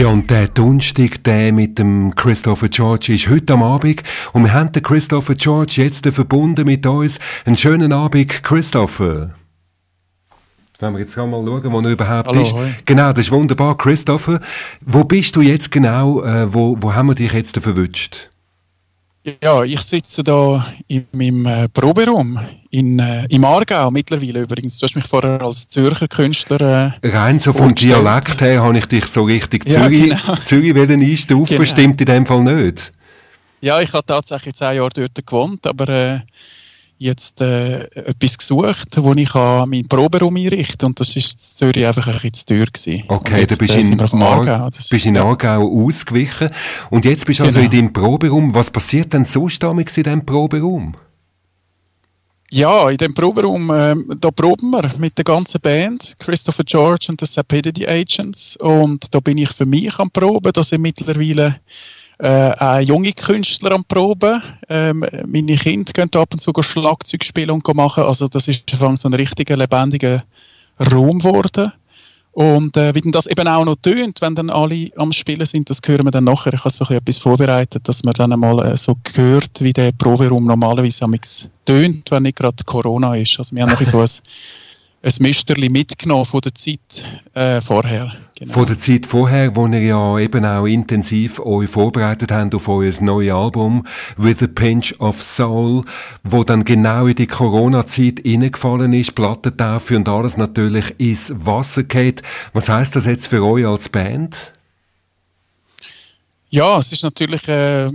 Ja, und der Donnerstag, der mit dem Christopher George ist heute am Abend. Und wir haben den Christopher George jetzt verbunden mit uns. Einen schönen Abend, Christopher. Wenn wir jetzt mal schauen, wo er überhaupt Hallo, ist. hoi. Genau, das ist wunderbar. Christopher, wo bist du jetzt genau? Äh, wo, wo haben wir dich jetzt verwünscht? Ja, ich sitze da in meinem äh, Proberaum in, äh, im Aargau mittlerweile übrigens. Du hast mich vorher als Zürcher Künstler. Äh, Rein so vom. Dialekt her habe ich dich so richtig Ja, Zürich, genau. Zürich wollen einstufen, Genau. stimmt in dem Fall nicht. ja, ich habe tatsächlich zehn Jahre dort gewohnt, aber äh, jetzt äh, etwas gesucht, wo ich kann meinen Proberaum einrichten und das ist in Zürich einfach ein bisschen zu teuer gewesen. Okay, da bist äh, du in, auf Aargau. Das ist- bist in ja. Aargau ausgewichen. Und jetzt bist du also in Genau. deinem Proberaum. Was passiert denn sonst damals in diesem Proberaum? Ja, in dem Proberaum, ähm, da proben wir mit der ganzen Band, Christopher George und the Sapidity Agents. Und da bin ich für mich am Proben. Da sind mittlerweile äh, auch junge Künstler am Proben. Ähm, meine Kinder gehen ab und zu Schlagzeug spielen und machen. Also das ist so ein richtiger, lebendiger Raum geworden. Und äh, wie denn das eben auch noch tönt, wenn dann alle am Spielen sind, das hören wir dann nachher. Ich habe so etwas vorbereitet, dass man dann einmal äh, so hört, wie der Proberaum normalerweise amix tönt, wenn nicht gerade Corona ist. Also wir haben noch so ein, ein Müsterli mitgenommen von der Zeit äh, vorher. Genau. Von der Zeit vorher, wo ihr ja eben auch intensiv euch vorbereitet habt auf euer neues Album With a Pinch of Soul, wo dann genau in die Corona-Zeit reingefallen ist, Plattentaufe und alles natürlich ins Wasser geht. Was heißt das jetzt für euch als Band? Ja, es ist natürlich, äh,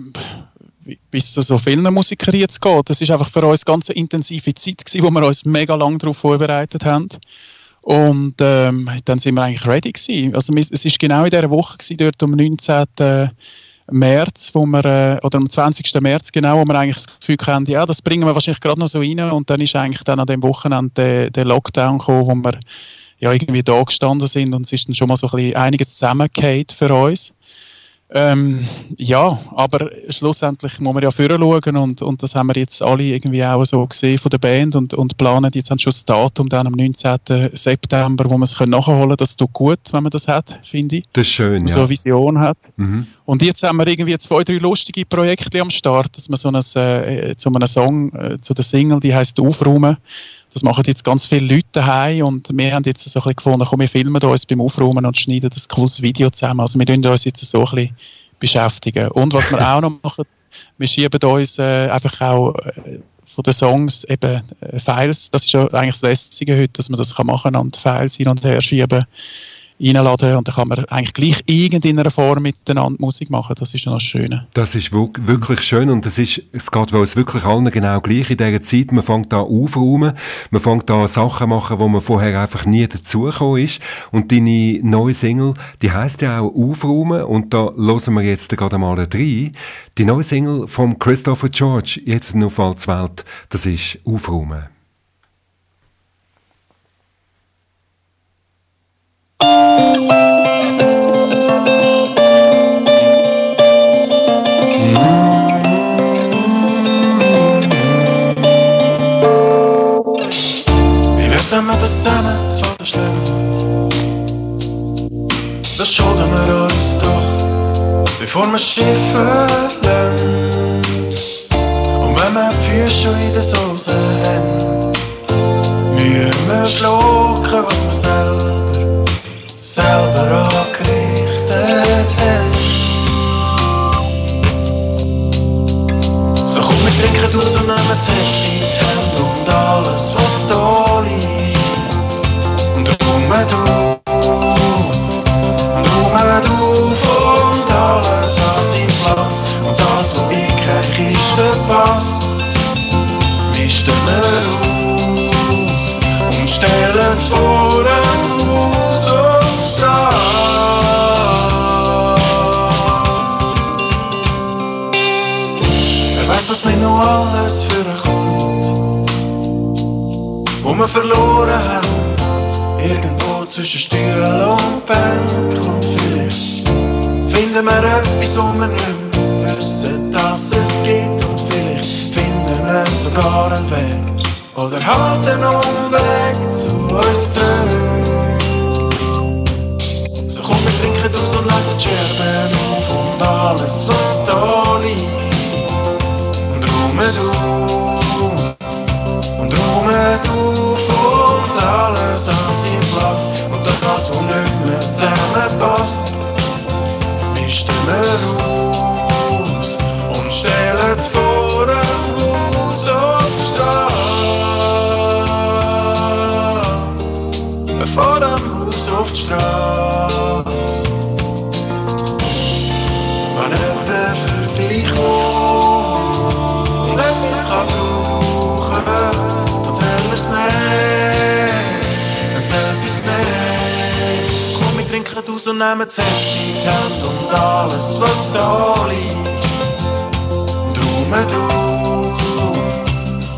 wie es so- vielen Musikern jetzt geht, es ist einfach für uns eine ganz intensive Zeit gewesen, wo wir uns mega lang darauf vorbereitet haben. Und ähm, dann sind wir eigentlich ready gewesen. Also es ist genau in dieser Woche gewesen, dort am 19. März, wo wir, äh, oder am 20. März genau, wo wir eigentlich das Gefühl hatten, ja, das bringen wir wahrscheinlich gerade noch so rein und dann ist eigentlich dann an dem Wochenende der, der Lockdown gekommen, wo wir ja irgendwie da gestanden sind und es ist dann schon mal so ein bisschen einiges zusammengefallen für uns. Ähm, ja, aber schlussendlich muss man ja vorher schauen und, und das haben wir jetzt alle irgendwie auch so gesehen von der Band und, und planen jetzt haben schon das Datum dann am 19. September, wo man es nachholen kann. Das tut gut, wenn man das hat, finde ich. Das ist schön, Dass man ja. so eine Vision hat. Mhm. Und jetzt haben wir irgendwie zwei, drei lustige Projekte am Start, dass wir so ein, äh, zu einem Song, äh, zu der Single, die heißt Aufräumen. Das machen jetzt ganz viele Leute daheim und wir haben jetzt so ein bisschen gefunden, komm, wir filmen uns beim Aufräumen und schneiden das cooles Video zusammen. Also wir tun uns jetzt so ein bisschen beschäftigen. Und was wir auch noch machen, wir schieben uns äh, einfach auch äh, von den Songs eben äh, Files, das ist ja eigentlich das Lässige heute, dass man das kann machen und Files hin und her schieben reinladen und dann kann man eigentlich gleich irgendeiner Form miteinander Musik machen. Das ist ja noch das Schöne. Das ist wirk- wirklich schön und das ist, es geht uns wirklich allen genau gleich in dieser Zeit. Man fängt da aufräumen, man fängt da Sachen machen, wo man vorher einfach nie dazugekommen ist. Und deine neue Single, die heisst ja auch Aufräumen und da hören wir jetzt gerade mal rein. Die neue Single vom Christopher George, jetzt Falls Welt, das ist Aufräumen. Das zusammen zu Vater schlägt? Das schulden wir uns doch, bevor wir Schiff verlassen. Und wenn wir die Füße in der Soße haben, müssen wir schlucken, was wir selber, selber angerichtet haben. So komm, wir trinken aus und nehmen die Hände und alles, was da liegt. Und wir etwas, Aus und nehmen in die Hand und alles, was da liegt. Und rume du,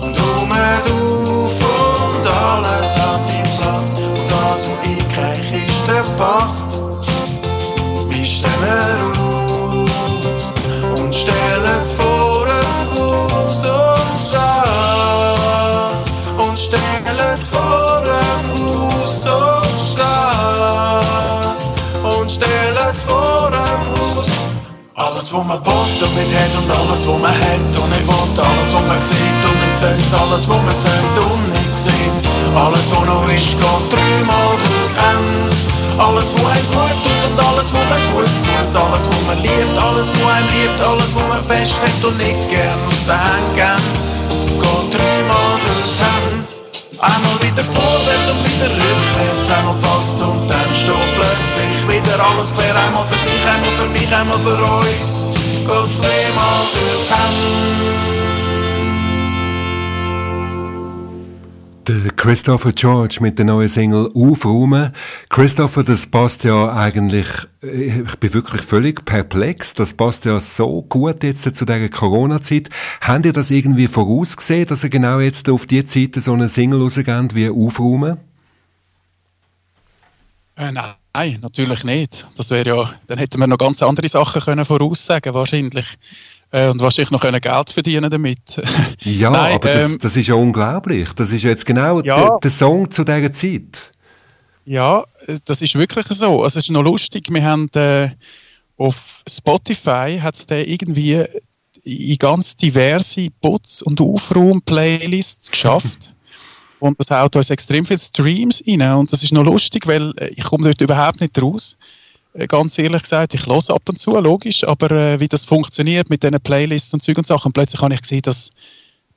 und rume du von alles an seinem Platz. Und das, was in kein Kiste passt, mischen wir Alles, was man will und nicht hat und alles, was man hat und nicht will. Alles, was man sieht und nicht sollte. Alles, was man sollte und nicht sieht. Alles, was noch ist, geht dreimal durch die. Alles, was einem gut tut und alles, was man gut tut. Alles, was man liebt, alles, was einem liebt. Alles, was man fest hat und nicht gern aus den Händen geht. Geht dreimal. Einmal wieder vorwärts und wieder rückwärts, einmal passt und dann steht plötzlich wieder alles klar. Einmal für dich, einmal für mich, einmal für uns. Geht's dreimal durch die Hände. Der Christopher George mit der neuen Single Aufräumen. Christopher, das passt ja eigentlich, ich bin wirklich völlig perplex, das passt ja so gut jetzt zu dieser Corona-Zeit. Habt ihr das irgendwie vorausgesehen, dass ihr genau jetzt auf die Zeit so eine Single rausgeht wie Aufräumen? Äh, nein, natürlich nicht. Das wäre ja, dann hätten wir noch ganz andere Sachen können voraussagen wahrscheinlich. Äh, und wahrscheinlich noch können Geld verdienen damit. Ja, Nein, aber das, ähm, das ist ja unglaublich. Das ist jetzt genau Ja. der, der Song zu dieser Zeit. Ja, äh, das ist wirklich so. Also, es ist noch lustig. Wir haben äh, auf Spotify hat es irgendwie in ganz diverse Putz- und Aufraum-Playlists geschafft. und das haut uns extrem viele Streams rein. Und das ist noch lustig, weil äh, ich komme dort überhaupt nicht raus. Äh, Ganz ehrlich gesagt, ich höre ab und zu, logisch, aber äh, wie das funktioniert mit diesen Playlists und Zeug und Sachen, plötzlich habe ich gesehen, dass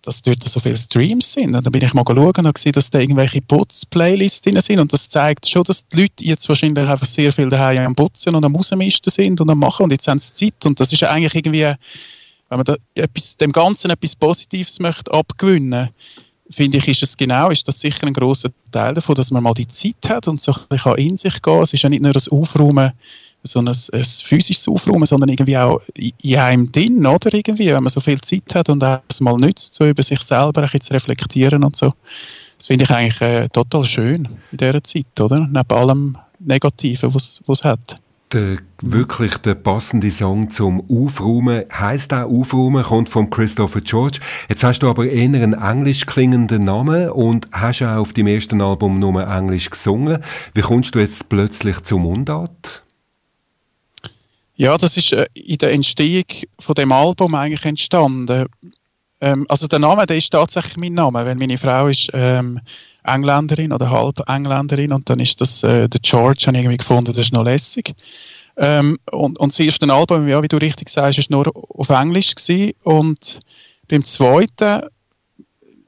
dass dort so viele Streams sind. Und dann bin ich mal schauen und habe gesehen, dass da irgendwelche Putz-Playlists drin sind. Und das zeigt schon, dass die Leute jetzt wahrscheinlich einfach sehr viel daheim am Putzen und am Rausmisten sind und am Machen. Und jetzt haben sie Zeit. Und das ist ja eigentlich irgendwie, wenn man da etwas, dem Ganzen etwas Positives möchte abgewinnen finde ich, ist es genau, ist das sicher ein großer Teil davon, dass man mal die Zeit hat und so ein bisschen in sich gehen kann. Es ist ja nicht nur das Aufräumen, so ein, ein physisches Aufräumen, sondern irgendwie auch in in einem drin, oder? Irgendwie, wenn man so viel Zeit hat und es mal nützt, so über sich selber ein bisschen zu reflektieren und so. Das finde ich eigentlich äh, total schön in dieser Zeit, oder? Neben allem Negativen, was es hat. Der, wirklich der passende Song zum Aufräumen heisst auch Aufräumen, kommt von Christopher George. Jetzt hast du aber eher einen englisch klingenden Namen und hast auch auf dem ersten Album nur Englisch gesungen. Wie kommst du jetzt plötzlich zum Mundart? Ja, das ist äh, in der Entstehung von dem Album eigentlich entstanden. Ähm, also der Name, der ist tatsächlich mein Name, weil meine Frau ist ähm, Engländerin oder halb Engländerin und dann ist das äh, der George, habe ich irgendwie gefunden, das ist noch lässig. Ähm, und, und das erste Album, ja, wie du richtig sagst, ist nur auf Englisch gewesen. und beim zweiten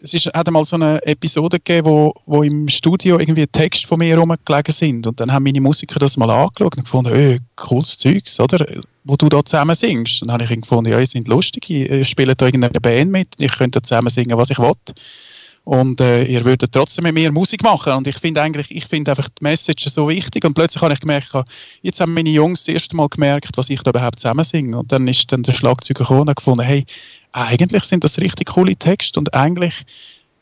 es ist, hat einmal so eine Episode gegeben, wo, wo im Studio irgendwie Text von mir rumgelegen sind. Und dann haben meine Musiker das mal angeschaut und gefunden, öh, cooles Zeugs, oder? Wo du da zusammen singst. Dann habe ich gefunden, ja, ihr seid lustig, ihr spielt da irgendeine Band mit, ich könnte zusammen singen, was ich will. Und äh, ihr würdet trotzdem mit mir Musik machen. Und ich finde eigentlich, ich finde einfach die Message so wichtig. Und plötzlich habe ich gemerkt, jetzt haben meine Jungs das erste Mal gemerkt, was ich da überhaupt zusammen singe. Und dann ist dann der Schlagzeuger gekommen und gefunden, hey, eigentlich sind das richtig coole Texte und eigentlich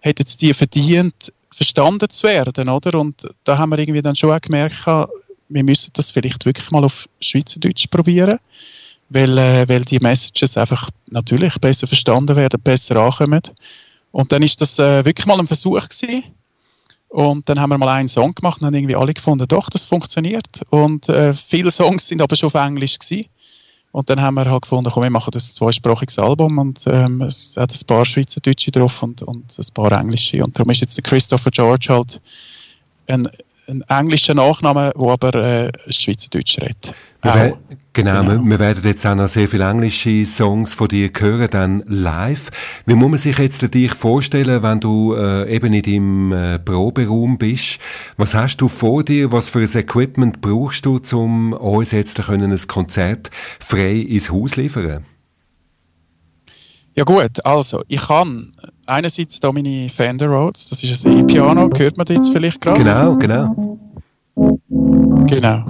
hätten es die verdient, verstanden zu werden, oder? Und da haben wir irgendwie dann schon auch gemerkt, wir müssen das vielleicht wirklich mal auf Schweizerdeutsch probieren, weil, äh, weil die Messages einfach natürlich besser verstanden werden, besser ankommen. Und dann ist das äh, wirklich mal ein Versuch gewesen. Und dann haben wir mal einen Song gemacht und haben irgendwie alle gefunden, doch, das funktioniert. Und äh, viele Songs sind aber schon auf Englisch gewesen. Und dann haben wir halt gefunden, komm, wir machen das zweisprachiges Album und ähm, es hat ein paar Schweizerdeutsche drauf und, und ein paar Englische. Und darum ist jetzt der Christopher George halt ein, ein englischer Nachname, der aber äh, Schweizerdeutsch redet. Wir genau, genau. Wir, wir, werden jetzt auch noch sehr viele englische Songs von dir hören, dann live. Wie muss man sich jetzt dich vorstellen, wenn du äh, eben in deinem äh, Proberaum bist? Was hast du vor dir? Was für ein Equipment brauchst du, um uns jetzt können, ein Konzert frei ins Haus liefern? Ja gut, also ich kann einerseits da meine Fender Rhodes, das ist ein E-Piano, hört man jetzt vielleicht gerade? Genau, genau. Genau.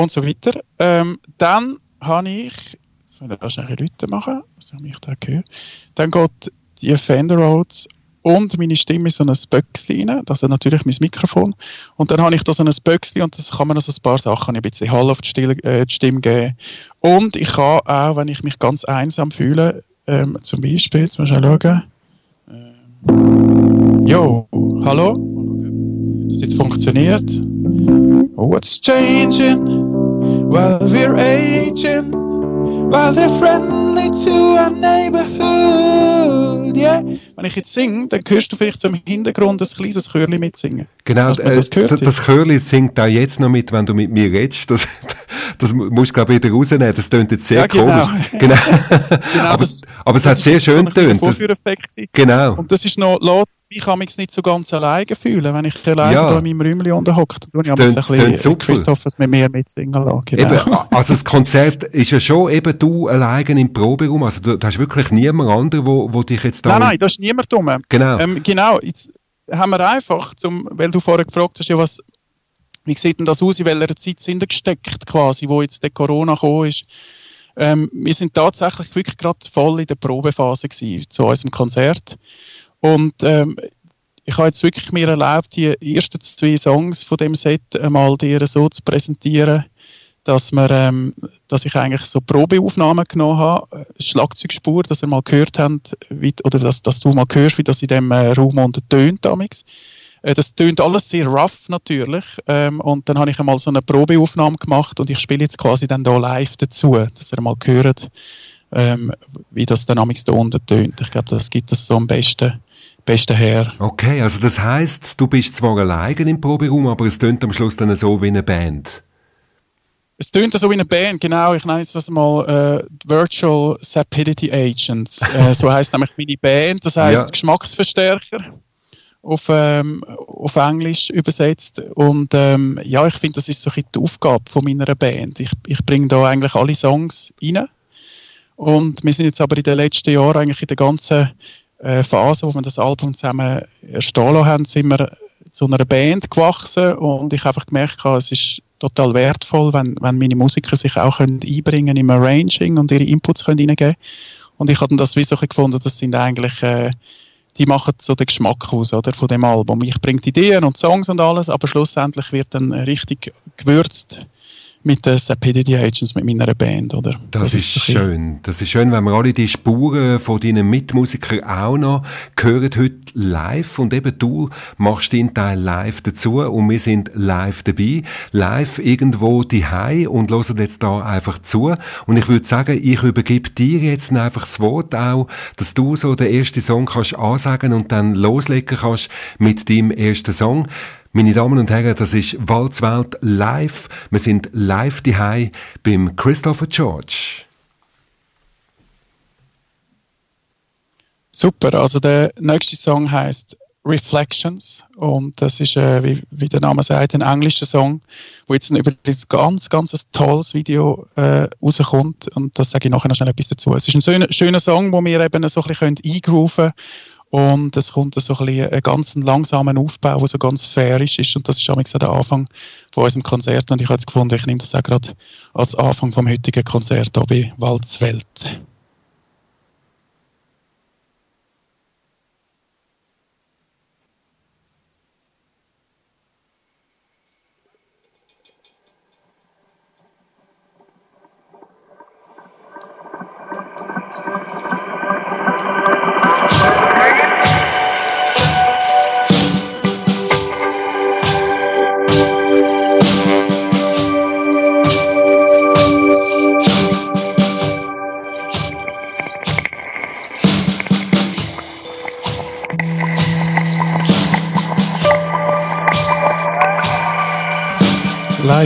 Und so weiter. Ähm, dann habe ich, jetzt muss ich da schnell Leute machen, was ich da gehört? Dann geht die Fender Rhodes und meine Stimme in so ein Böckchen rein, das ist natürlich mein Mikrofon. Und dann habe ich da so ein Böckchen und das kann man also ein paar Sachen, ein bisschen Hall auf die, Stimme, äh, die Stimme geben. Und ich kann auch, wenn ich mich ganz einsam fühle, ähm, zum Beispiel, jetzt mal schauen, ähm, Jo, hallo? das jetzt funktioniert. What's changing while we're aging? While we're friendly to our neighborhood. Yeah. Wenn ich jetzt singe, dann hörst du vielleicht zum Hintergrund ein kleines Chörli mitsingen. Genau, äh, das, gehört, das Chörli singt da jetzt noch mit, wenn du mit mir redest. Das, das musst du, glaube ich, wieder rausnehmen. Das tönt jetzt sehr ja, genau. komisch. Genau. genau aber, das, aber es hat sehr schön tönt. Genau. Und das ist noch laut ich kann mich nicht so ganz alleine fühlen. Wenn ich alleine ja. da in meinem Räumchen unterhocke, dann tue ich ein bisschen Christophers mit mir mitsingen lassen. Genau. Eben, also das Konzert ist ja schon eben du alleine im Proberaum. Also du, du hast wirklich niemand anderen, wo, wo dich jetzt da... Nein, nein, da ist niemand rum. Genau. Ähm, genau, jetzt haben wir einfach, zum, weil du vorher gefragt hast, ja, was, wie sieht denn das aus, in welcher Zeit sind wir gesteckt quasi, wo jetzt der Corona gekommen ist. Ähm, wir sind tatsächlich wirklich gerade voll in der Probephase gewesen, zu unserem Konzert. Und ähm, ich habe jetzt wirklich mir erlaubt, die ersten zwei Songs von dem Set einmal dir so zu präsentieren, dass, wir, ähm, dass ich eigentlich so Probeaufnahmen genommen habe, Schlagzeugspur, dass ihr mal gehört habt, wie, oder dass, dass du mal hörst, wie das in dem äh, Raum untertönt damals. Äh, das tönt alles sehr rough natürlich. Ähm, und dann habe ich einmal so eine Probeaufnahme gemacht und ich spiele jetzt quasi dann da live dazu, dass ihr mal hört, ähm, wie das dann damals da unten tönt. Ich glaube, das gibt es so am besten besten her. Okay, also das heißt, du bist zwar alleine im Proberaum, aber es tönt am Schluss dann so wie eine Band. Es tönt so wie eine Band, genau. Ich nenne jetzt das mal äh, Virtual Sapidity Agents. Äh, so heißt nämlich meine Band. Das heißt ja. Geschmacksverstärker auf, ähm, auf Englisch übersetzt. Und ähm, ja, ich finde, das ist so ein die Aufgabe von meiner Band. Ich, ich bringe da eigentlich alle Songs rein. Und wir sind jetzt aber in den letzten Jahren eigentlich in der ganzen äh, Phase, wo wir das Album zusammen erstehen haben, sind wir zu einer Band gewachsen und ich habe einfach gemerkt, es ist total wertvoll, wenn, wenn meine Musiker sich auch können einbringen im Arranging und ihre Inputs können reingeben Und ich habe das wie so gefunden, das sind eigentlich, äh, die machen so den Geschmack aus, oder, von dem Album. Ich bringe Ideen und Songs und alles, aber schlussendlich wird dann richtig gewürzt mit den Sapidity Agents, mit meiner Band, oder? Das, das ist, ist schön. Das ist schön, wenn wir alle die Spuren von deinen Mitmusikern auch noch hören heute live und eben du machst den Teil live dazu und wir sind live dabei, live irgendwo die und hören jetzt da einfach zu und ich würde sagen, ich übergebe dir jetzt einfach das Wort auch, dass du so den ersten Song kannst ansagen und dann loslegen kannst mit deinem ersten Song. Meine Damen und Herren, das ist Walzwelt live. Wir sind live die beim Christopher George. Super, also der nächste Song heißt Reflections und das ist, äh, wie, wie, der Name sagt, ein englischer Song, wo jetzt über ein ganz, ganz tolles Video äh, rauskommt und das sage ich nachher noch schnell etwas dazu. Es ist ein schöner, schöner Song, wo wir eben so ein bisschen eingrooven und es kommt so ein bisschen ein ganz langsamen Aufbau, der so ganz fair ist. Und das ist auch der Anfang von unserem Konzert. Und ich habe jetzt gefunden, ich nehme das auch gerade als Anfang vom heutigen Konzert hier bei Waldswelt.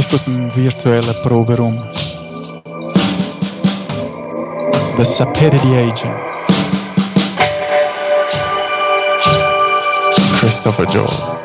Live aus dem virtuellen Proberaum. The Sapidity Agents. Christopher Joel.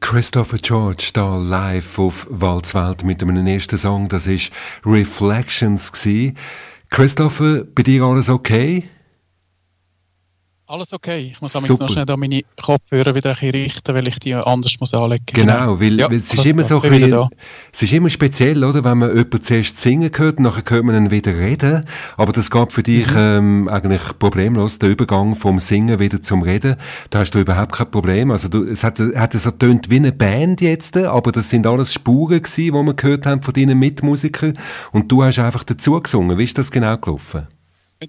Christopher George da live auf Walzwelt mit einem ersten Song, das ist Reflections gsi. Christopher, bei dir alles okay? Alles okay. Ich muss noch schnell da meine Kopfhörer wieder ein richten, weil ich die anders muss anlegen muss. Genau, weil, ja, weil es ist immer so ein bisschen, es ist immer speziell, oder, wenn man jemanden zuerst singen hört, nachher hört man ihn wieder reden, aber das gab für dich mhm. ähm, eigentlich problemlos, der Übergang vom Singen wieder zum Reden, da hast du überhaupt kein Problem, also du, es hat, hat so tönt wie eine Band jetzt, aber das sind alles Spuren gewesen, die wir gehört haben von deinen Mitmusikern und du hast einfach dazu gesungen, wie ist das genau gelaufen?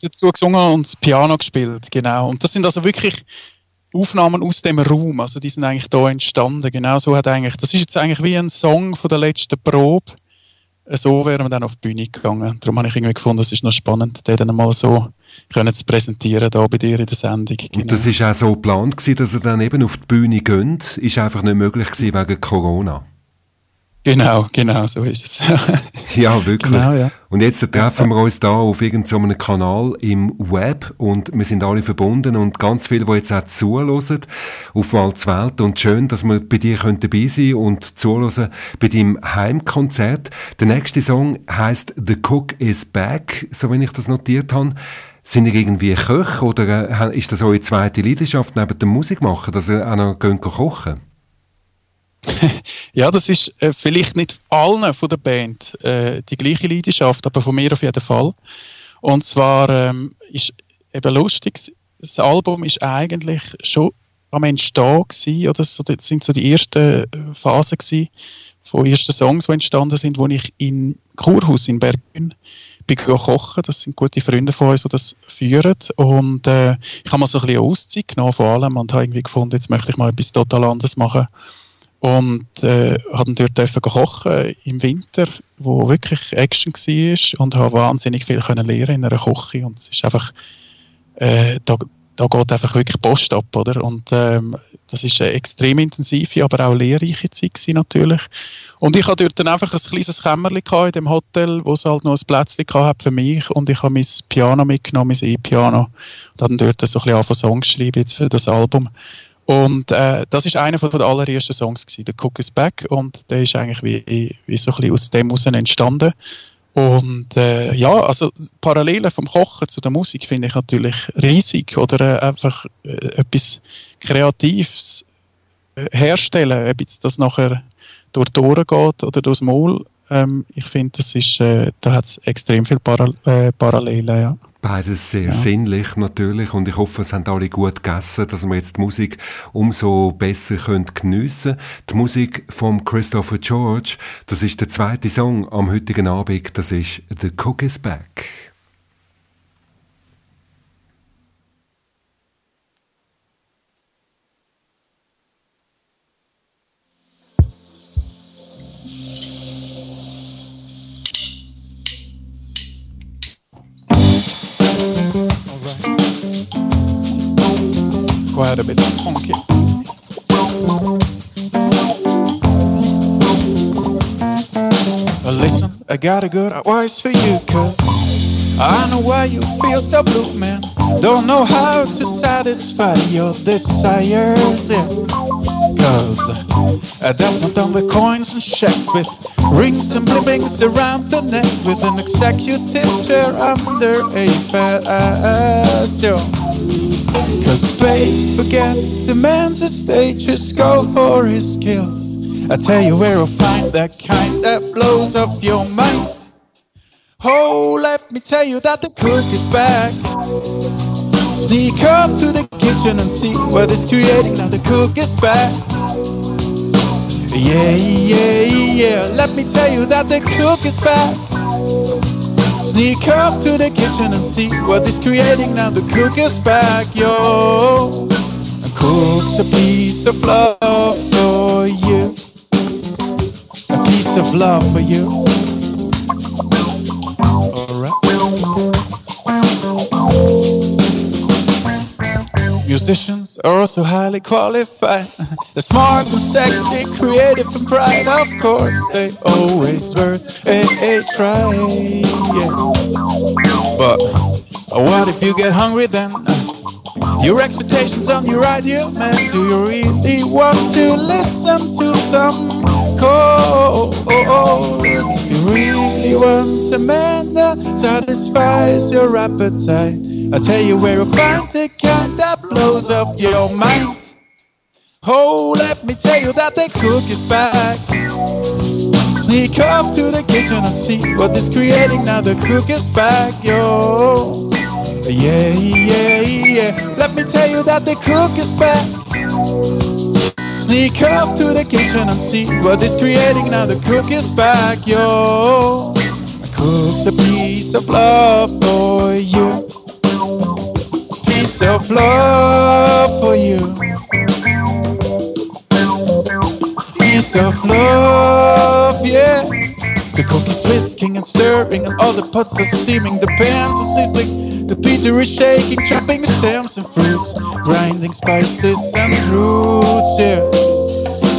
Dazu gesungen und das Piano gespielt, genau. Und das sind also wirklich Aufnahmen aus dem Raum, also die sind eigentlich da entstanden. Genau so hat eigentlich, das ist jetzt eigentlich wie ein Song von der letzten Probe. So wären wir dann auf die Bühne gegangen. Darum habe ich irgendwie gefunden, es ist noch spannend, den dann mal so können zu präsentieren, da bei dir in der Sendung. Genau. Und das ist auch so geplant gewesen, dass er dann eben auf die Bühne geht, ist einfach nicht möglich gewesen wegen Corona. Genau, genau, so ist es. ja, wirklich. Genau, ja. Und jetzt treffen wir uns da auf irgendeinem so Kanal im Web und wir sind alle verbunden und ganz viele, die jetzt auch zuhören auf Walzwelt und schön, dass wir bei dir dabei sein und zuhören bei deinem Heimkonzert. Der nächste Song heißt The Cook is Back, so wenn ich das notiert habe. Sind ihr irgendwie Köch oder äh, ist das eure zweite Leidenschaft neben dem Musik machen, dass ihr auch noch kochen ja, das ist äh, vielleicht nicht allen von der Band äh, die gleiche Leidenschaft, aber von mir auf jeden Fall. Und zwar ähm, ist eben lustig, das Album ist eigentlich schon am Entstehen oder so, das sind so die ersten äh, Phasen gewesen, von ersten Songs, die entstanden sind, wo ich in Kurhaus in Bergün bin kochen. Das sind gute Freunde von uns, die das führen. Und äh, ich habe mal so ein bisschen Auszeit genommen von allem und habe irgendwie gefunden, jetzt möchte ich mal etwas total anderes machen und äh, habe dort kochen im Winter, wo wirklich Action war und habe wahnsinnig viel können lernen in einer Küche und es ist einfach äh, da, da geht einfach wirklich Post ab, oder? Und ähm, das ist eine extrem intensive, aber auch lehrreiche Zeit natürlich. Und ich hatte dort dann einfach ein kleines Kämmerchen in dem Hotel, wo es halt noch ein Plätzchen hat für mich und ich habe mein Piano mitgenommen, mein E-Piano und habe dort so ein bisschen angefangen Songs geschrieben jetzt für das Album. Und äh, das ist einer von den allerersten Songs gewesen, der Cook is Back und der ist eigentlich wie, wie so ein bisschen aus dem heraus entstanden. Und äh, ja, also Parallelen vom Kochen zu der Musik finde ich natürlich riesig oder äh, einfach äh, etwas Kreatives äh, herstellen, ob jetzt das nachher durch die Ohren geht oder durchs Maul. Ähm, ich finde, das ist, äh, da hat es extrem viele Para Parallelen, ja. Beides sehr ja. sinnlich natürlich und ich hoffe, es haben alle gut gegessen, dass wir jetzt die Musik umso besser können geniessen Die Musik von Christopher George, das ist der zweite Song am heutigen Abend, das ist The Cook is Back. Quite a bit funky. Well, listen, I got a good advice for you, cause I know why you feel so blue, man. Don't know how to satisfy your desires, yeah. Cause uh, that's not done with coins and checks, with rings and blippings around the neck, with an executive chair under a fast, yeah. Cause babe, forget the man's estate, just go for his skills. I tell you where I'll find that kind that blows up your mind. Oh, let me tell you that the cook is back. Sneak up to the kitchen and see what it's creating. Now the cook is back. Yeah, yeah, yeah. Let me tell you that the cook is back. Sneak up to the kitchen and see what he's creating. Now the cook is back, yo. And cooks a piece of love for you. A piece of love for you. Alright. Musicians are also highly qualified. They're smart and sexy, creative and bright. Of course, they always worth a, try. Yeah. But uh, what if you get hungry then? Your expectations on your idea, man. Do you really want to listen to some chords? If you really want a man that satisfies your appetite I'll tell you where you'll find the kind that blows up your mind. Oh, let me tell you that the cook is back. Sneak up to the kitchen and see what is creating now. The cook is back, yo. Yeah, yeah, yeah. Let me tell you that the cook is back. Sneak up to the kitchen and see what is creating now. The cook is back, yo. Cook's a piece of love for you. Of love for you. Piece of love, yeah. The cook is whisking and stirring, and all the pots are steaming. The pans are sizzling, the Peter is shaking, chopping stems and fruits, grinding spices and roots, yeah.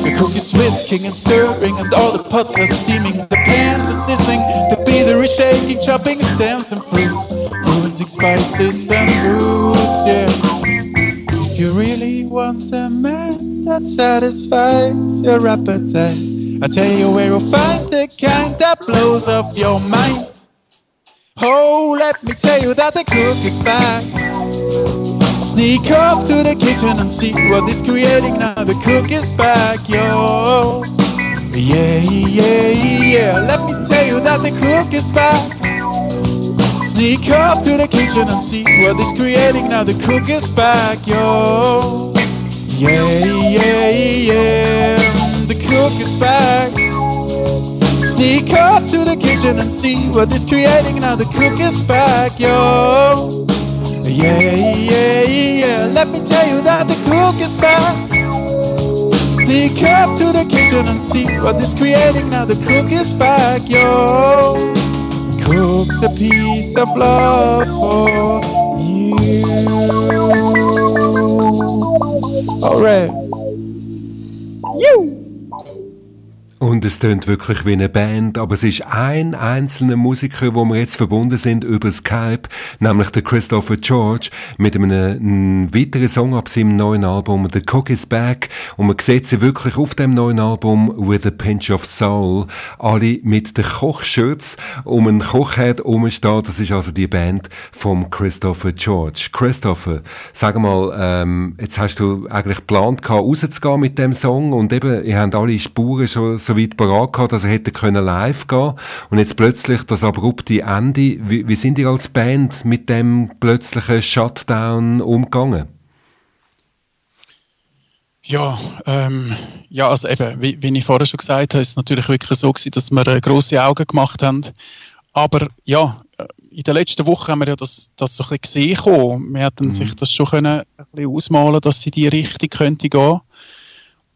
The cook is whisking and stirring, and all the pots are steaming. The pans are sizzling, the Peter is shaking, chopping stems and fruits, grinding spices and roots, yeah. If you really want a man that satisfies your appetite. I tell you where you'll find the kind that blows up your mind. Oh, let me tell you that the cook is back. Sneak up to the kitchen and see what is creating now. The cook is back, yo. Yeah, yeah, yeah. Let me tell you that the cook is back. Sneak up to the kitchen and see what is creating now. The cook is back, yo. Yeah, yeah, yeah. The cook is back. Sneak up to the kitchen and see what is creating now. The cook is back, yo. Yeah, yeah, yeah. Let me tell you that the cook is back. Sneak up to the kitchen and see what is creating now. The cook is back, yo. Cooks a piece of love for you. Alright. Und es tönt wirklich wie eine Band, aber es ist ein einzelner Musiker, wo wir jetzt verbunden sind über Skype, nämlich der Christopher George, mit einem, einem weiteren Song ab seinem neuen Album, The Cook is Back. Und man sieht sie wirklich auf dem neuen Album, With a Pinch of Soul, alle mit den Kochshirts um einen Kochherd rumstehen. Das ist also die Band vom Christopher George. Christopher, sag mal, ähm, jetzt hast du eigentlich geplant, rauszugehen mit dem Song und eben, ihr habt alle Spuren schon so weit parat gehabt, dass er hätte können live gehen und jetzt plötzlich das abrupte Ende. Wie, wie sind ihr als Band mit dem plötzlichen Shutdown umgegangen? Ja, ähm, ja, also eben, wie, wie ich vorher schon gesagt habe, ist es natürlich wirklich so gewesen, dass wir äh, grosse Augen gemacht haben. Aber ja, in der letzten Woche haben wir ja das, das so ein bisschen gesehen. Wir hätten mhm. sich das schon können ein bisschen ausmalen, dass sie die Richtung könnte gehen.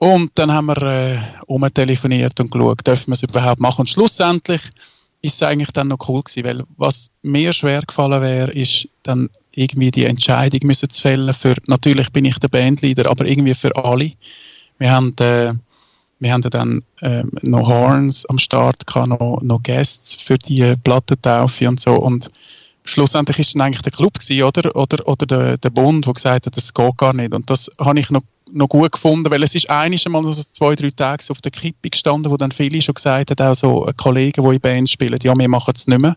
Und dann haben wir äh, umtelefoniert und geschaut, dürfen wir es überhaupt machen. Und schlussendlich ist es eigentlich dann noch cool gewesen, weil was mir schwer gefallen wäre, ist dann irgendwie die Entscheidung müssen zu fällen für, natürlich bin ich der Bandleader, aber irgendwie für alle. Wir haben, äh, wir haben dann äh, noch Horns am Start, gehabt, noch, noch Guests für die Plattentaufe und so und schlussendlich ist dann eigentlich der Club gewesen, oder, oder, oder der, der Bund, der gesagt hat, das geht gar nicht. Und das habe ich noch noch gut gefunden, weil es ist einiges mal so zwei, drei Tage auf der Kippe gestanden, wo dann viele schon gesagt haben, auch so Kollegen, die in Band spielen, ja, wir machen es nicht mehr.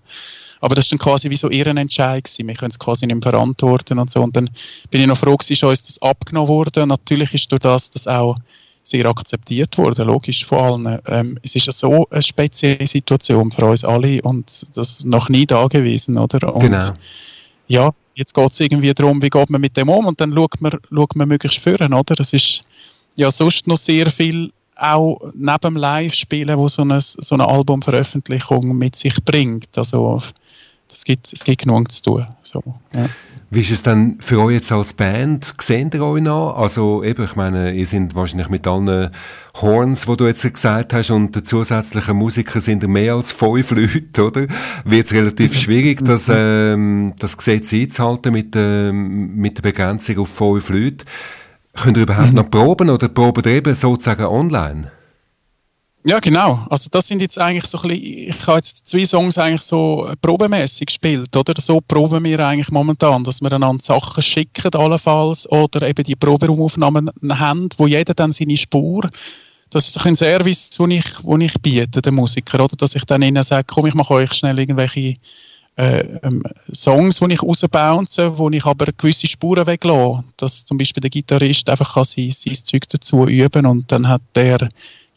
Aber das ist dann quasi wie so ihren Entscheid gewesen. Wir können es quasi nicht mehr verantworten und so. Und dann bin ich noch froh gewesen, ist das abgenommen worden. Und natürlich ist durch das, das auch sehr akzeptiert wurde, logisch von allen. Ähm, es ist ja so eine spezielle Situation für uns alle und das noch nie da gewesen, oder? Und genau. Ja, jetzt geht es irgendwie darum, wie geht man mit dem um und dann schaut man, schaut man möglichst führen, oder? Das ist ja sonst noch sehr viel auch neben dem Live-Spielen, wo so eine, so eine Albumveröffentlichung mit sich bringt. Also das gibt, es gibt genug zu tun. So, ja. Wie ist es denn für euch jetzt als Band? Seht ihr euch noch? Also eben, ich meine, ihr seid wahrscheinlich mit allen Horns, wo du jetzt gesagt hast, und den zusätzlichen Musiker sind ihr mehr als fünf Leute, oder? Wird es relativ schwierig, das, ähm, das Gesetz einzuhalten mit, ähm, mit der Begrenzung auf fünf Leute. Könnt ihr überhaupt noch proben oder proben ihr eben sozusagen online? Ja, genau. Also das sind jetzt eigentlich so ein bisschen, ich habe jetzt zwei Songs eigentlich so probemäßig gespielt, oder? So proben wir eigentlich momentan, dass wir einander Sachen schicken allenfalls oder eben die Proberaumaufnahmen haben, wo jeder dann seine Spur das ist ein Service, den ich, den ich biete, den Musiker, oder? Dass ich dann ihnen sage, komm, ich mache euch schnell irgendwelche äh, ähm, Songs, die ich rausbounce, wo ich aber gewisse Spuren weglasse. Dass zum Beispiel der Gitarrist einfach sein, sein Zeug dazu üben und dann hat der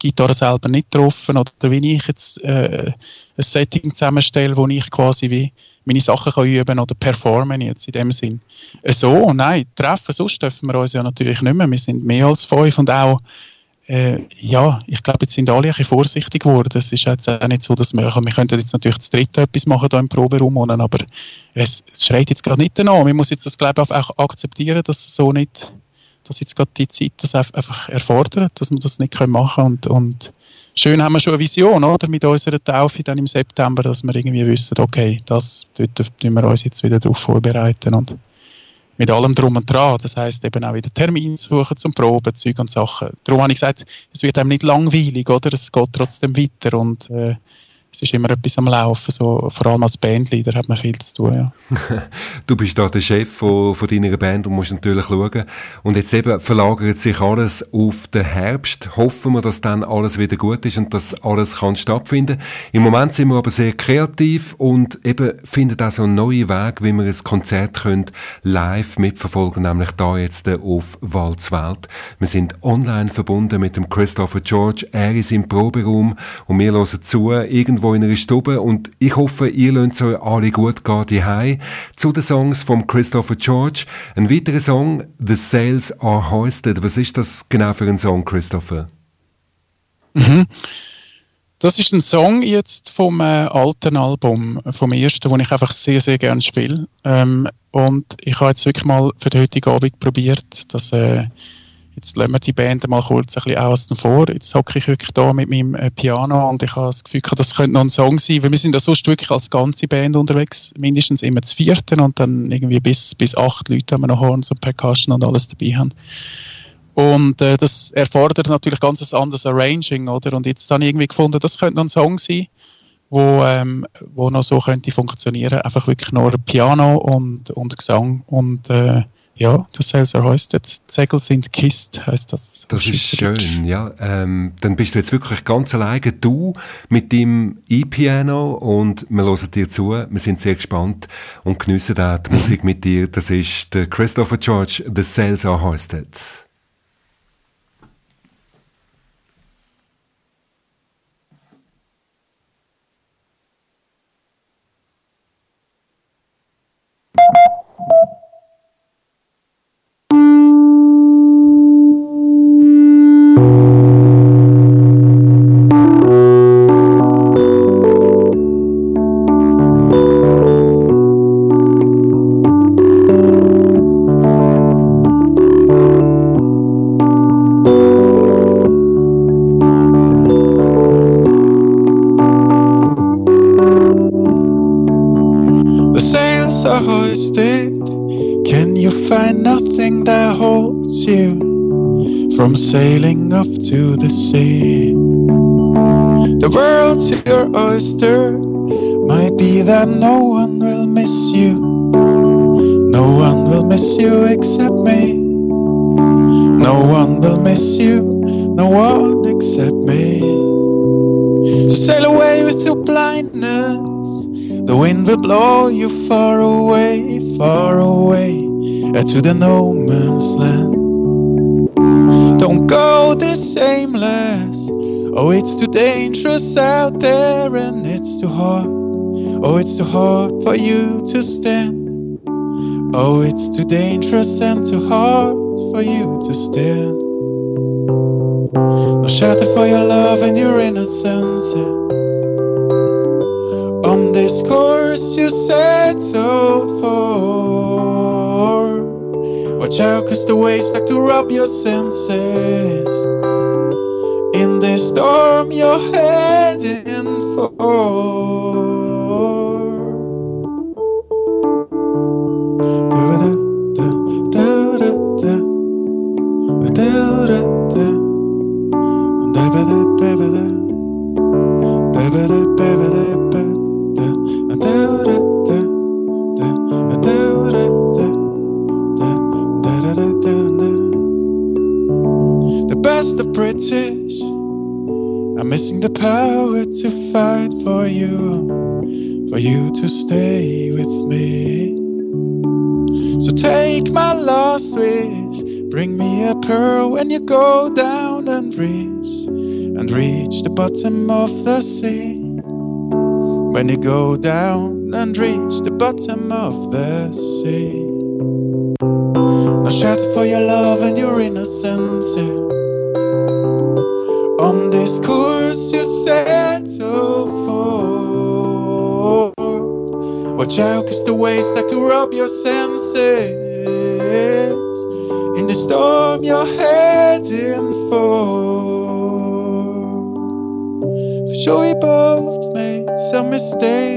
Gitarre selber nicht getroffen oder wie ich jetzt äh, ein Setting zusammenstelle, wo ich quasi wie meine Sachen kann üben oder performen jetzt in dem Sinn. Äh, so, nein, treffen, sonst dürfen wir uns ja natürlich nicht mehr. Wir sind mehr als fünf und auch äh, ja, ich glaube, jetzt sind alle ein bisschen vorsichtig geworden. Es ist jetzt auch nicht so, dass wir, wir könnten jetzt natürlich das dritte etwas machen hier im Proberaum, aber es, es schreit jetzt gerade nicht danach. Man muss jetzt das, glaube ich, auch akzeptieren, dass es so nicht, dass jetzt gerade die Zeit das einfach erfordert, dass wir das nicht machen können und, und schön haben wir schon eine Vision, oder, mit unserer Taufe dann im September, dass wir irgendwie wissen, okay, das, tun wir uns jetzt wieder darauf vorbereiten und mit allem drum und dran. Das heißt eben auch wieder Termin suchen zum Proben, Zeug und Sachen. Darum habe ich gesagt, es wird einem nicht langweilig, oder? Es geht trotzdem weiter und äh, es ist immer etwas am Laufen, so, vor allem als Bandleader hat man viel zu tun, ja. du bist da der Chef von, von deiner Band und musst natürlich schauen. Und jetzt eben verlagert sich alles auf den Herbst. Hoffen wir, dass dann alles wieder gut ist und dass alles kann stattfinden. Im Moment sind wir aber sehr kreativ und eben finden auch so einen neuen Weg, wie wir ein Konzert können live mitverfolgen, nämlich da jetzt auf Walzwelt. Wir sind online verbunden mit dem Christopher George. Er ist im Proberaum und wir hören zu, irgendwo irgendwo in einer Stube und ich hoffe, ihr lasst euch alle gut gehen die zu den Songs von Christopher George. Ein weiterer Song, The Sails Are Hoisted. Was ist das genau für ein Song, Christopher? Mhm. Das ist ein Song jetzt vom äh, alten Album, vom ersten, den ich einfach sehr, sehr gerne spiele. Ähm, und ich habe jetzt wirklich mal für den heutigen Abend probiert, dass äh, jetzt lassen wir die Band mal kurz ein bisschen außen vor. Jetzt hocke ich wirklich da mit meinem äh, Piano und ich habe das Gefühl, das könnte noch ein Song sein, weil wir sind ja sonst wirklich als ganze Band unterwegs, mindestens immer zu vierten und dann irgendwie bis, bis acht Leute haben wir noch Horns und Percussion und alles dabei haben. Und äh, das erfordert natürlich ganz ein anderes Arranging, oder? Und jetzt habe ich irgendwie gefunden, das könnte noch ein Song sein, wo, ähm, wo noch so könnte funktionieren. Einfach wirklich nur Piano und, und Gesang und äh, ja, das Sails are hoisted. Segel sind kist, heißt das. Das ist schön, ja. Ähm, dann bist du jetzt wirklich ganz alleine, du mit deinem E-Piano und wir hören dir zu. Wir sind sehr gespannt und geniessen auch die. Musik mit dir. Das ist der Christopher George, The Sails are hoisted. You except me. No one will miss you, no one except me. So sail away with your blindness. The wind will blow you far away, far away uh, to the no man's land. Don't go this aimless. Oh, it's too dangerous out there and it's too hard. Oh, it's too hard for you to stand. Oh, it's too dangerous and too hard for you to stand. No shelter for your love and your innocence. On this course you settled for. Watch out, cause the waves like to rob your senses. In this storm you're heading pearl when you go down and reach, and reach the bottom of the sea. When you go down and reach the bottom of the sea. No shelter for your love and your innocence. Yeah. On this course you set so far. Watch out, cause the waves like to rob your senses. Both made some mistakes.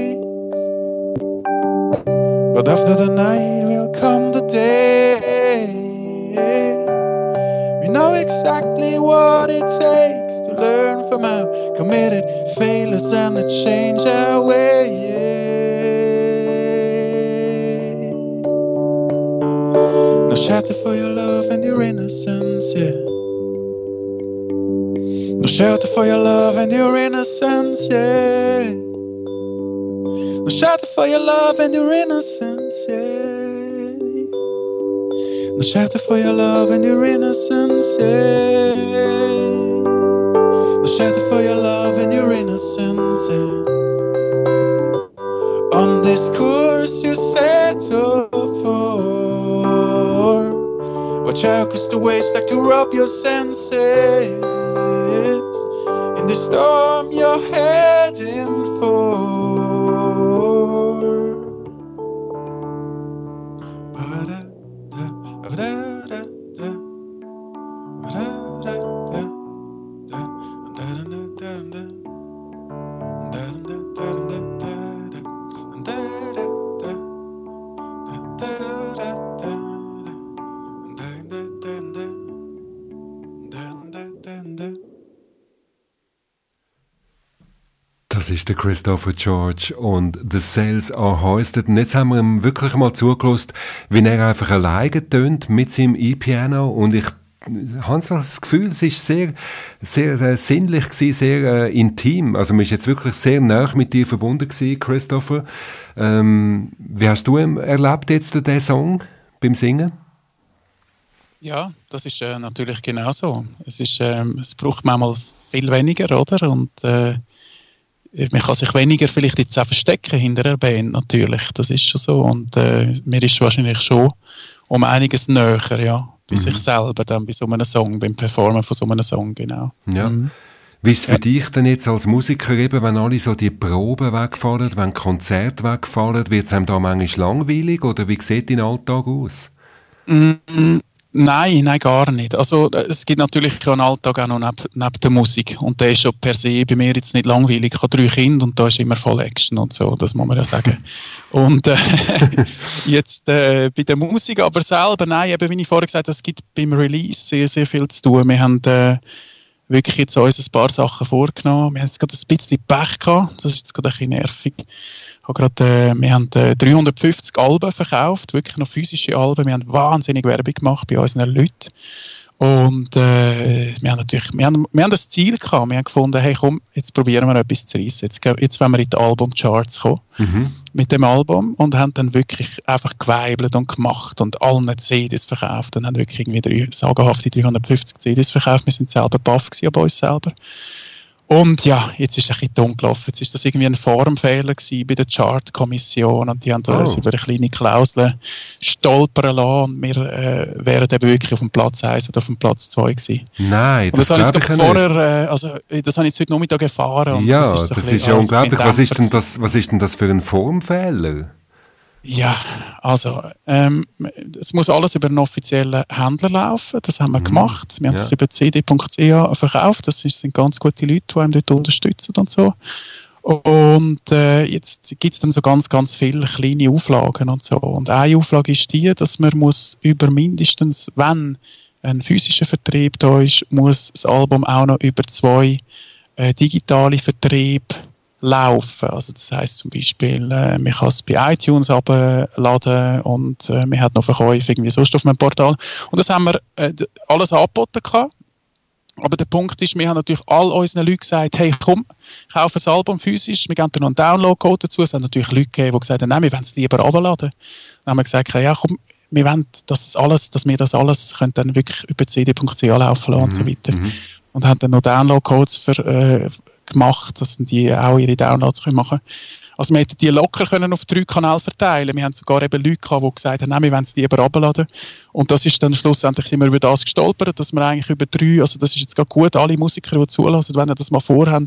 Love and your innocence, yeah. No shelter for your love and your innocence, yeah. No shelter for your love and your innocence, yeah. On this course you settle for. Watch out, cause the waves like to rob your senses. In the storm der Christopher George und The Cells Are Hoisted. Und jetzt haben wir ihm wirklich mal zugelost, wie er einfach alleine tönt mit seinem E-Piano und ich habe das Gefühl, es ist sehr, sehr, sehr sinnlich gewesen, sehr äh, intim. Also man ist jetzt wirklich sehr nah mit dir verbunden gewesen, Christopher. Ähm, wie hast du erlebt jetzt den Song beim Singen? Ja, das ist äh, natürlich genau so. Es, ist, ähm, es braucht manchmal viel weniger, oder? Und äh, man kann sich weniger vielleicht jetzt auch verstecken hinter einer Band, natürlich. Das ist schon so. Und äh, mir ist wahrscheinlich schon um einiges näher, ja, bei mhm. sich selber, dann bei so einem Song, beim Performen von so einem Song, genau. Ja. Mhm. Wie ist es für ja. dich denn jetzt als Musiker eben, wenn alle so die Proben wegfallen, wenn Konzerte wegfallen, wird es einem da manchmal langweilig oder wie sieht dein Alltag aus? Mhm. Nein, nein, gar nicht. Also es gibt natürlich einen Alltag auch noch neben, neben der Musik und der ist schon per se bei mir jetzt nicht langweilig. Ich habe drei Kinder und da ist immer voll Action und so, das muss man ja sagen. Und äh, jetzt äh, bei der Musik aber selber, nein, eben wie ich vorher gesagt habe, es gibt beim Release sehr, sehr viel zu tun. Wir haben äh, wirklich jetzt uns ein paar Sachen vorgenommen. Wir haben jetzt gerade ein bisschen Pech gehabt, das ist jetzt gerade ein bisschen nervig grad, äh, wir haben äh, 350 Alben verkauft, wirklich noch physische Alben. Wir haben wahnsinnig Werbung gemacht bei unseren Leuten. Und äh, wir haben natürlich, wir haben, wir haben das Ziel gehabt. Wir haben gefunden, hey komm, jetzt probieren wir etwas zu reissen. Jetzt, jetzt wollen wir in die Albumcharts kommen mhm. mit dem Album und haben dann wirklich einfach geweibelt und gemacht und allen CDs verkauft und haben wirklich irgendwie drei, sagenhafte 350 CDs verkauft. Wir sind selber baff gewesen bei uns selber. Und ja, jetzt ist es ein bisschen dumm gelaufen. Jetzt ist das irgendwie ein Formfehler gewesen bei der Chartkommission und die haben oh. uns über eine kleine Klausel stolpern lassen und wir äh, wären eben wirklich auf dem Platz 1 oder auf dem Platz 2 gewesen. Nein, das, das habe ich jetzt vorher, äh, also das habe ich jetzt heute Nachmittag erfahren. ja, das ist, so das ist ja unglaublich. Was ist, denn das, was ist denn das für ein Formfehler? Ja, also ähm, es muss alles über einen offiziellen Händler laufen. Das haben wir mhm. gemacht. Wir haben ja. das über cd.ch verkauft. Das sind ganz gute Leute, die einem dort unterstützen und so. Und äh, jetzt gibt es dann so ganz, ganz viele kleine Auflagen und so. Und eine Auflage ist die, dass man muss über mindestens, wenn ein physischer Vertrieb da ist, muss das Album auch noch über zwei äh, digitale Vertriebe laufen. Also das heißt zum Beispiel, äh, man kann es bei iTunes abladen und äh, man hat noch Verkäufe irgendwie sonst auf meinem Portal. Und das haben wir äh, alles angeboten gehabt. Aber der Punkt ist, wir haben natürlich all unseren Leuten gesagt, hey, komm, kauf ein Album physisch, wir geben dir noch einen Download-Code dazu. Es haben natürlich Leute gegeben, die gesagt haben, nein, wir wollen es lieber runterladen. Dann haben wir gesagt, ja, komm, wir wollen, dass, das alles, dass wir das alles können dann wirklich über cd.ch laufen lassen mhm. und so mhm, weiter. Mhm. Und haben dann noch Download-Codes äh, gemacht, dass die auch ihre Downloads können machen können. Also wir hätten die locker können auf drei Kanäle verteilen. Wir haben sogar eben Leute gehabt, die gesagt haben, nein, wir wollen es lieber runterladen. Und das ist dann schlussendlich sind wir über das gestolpert, dass wir eigentlich über drei, also das ist jetzt gerade gut, alle Musiker, die zulassen, wenn ihr das mal vorhaben,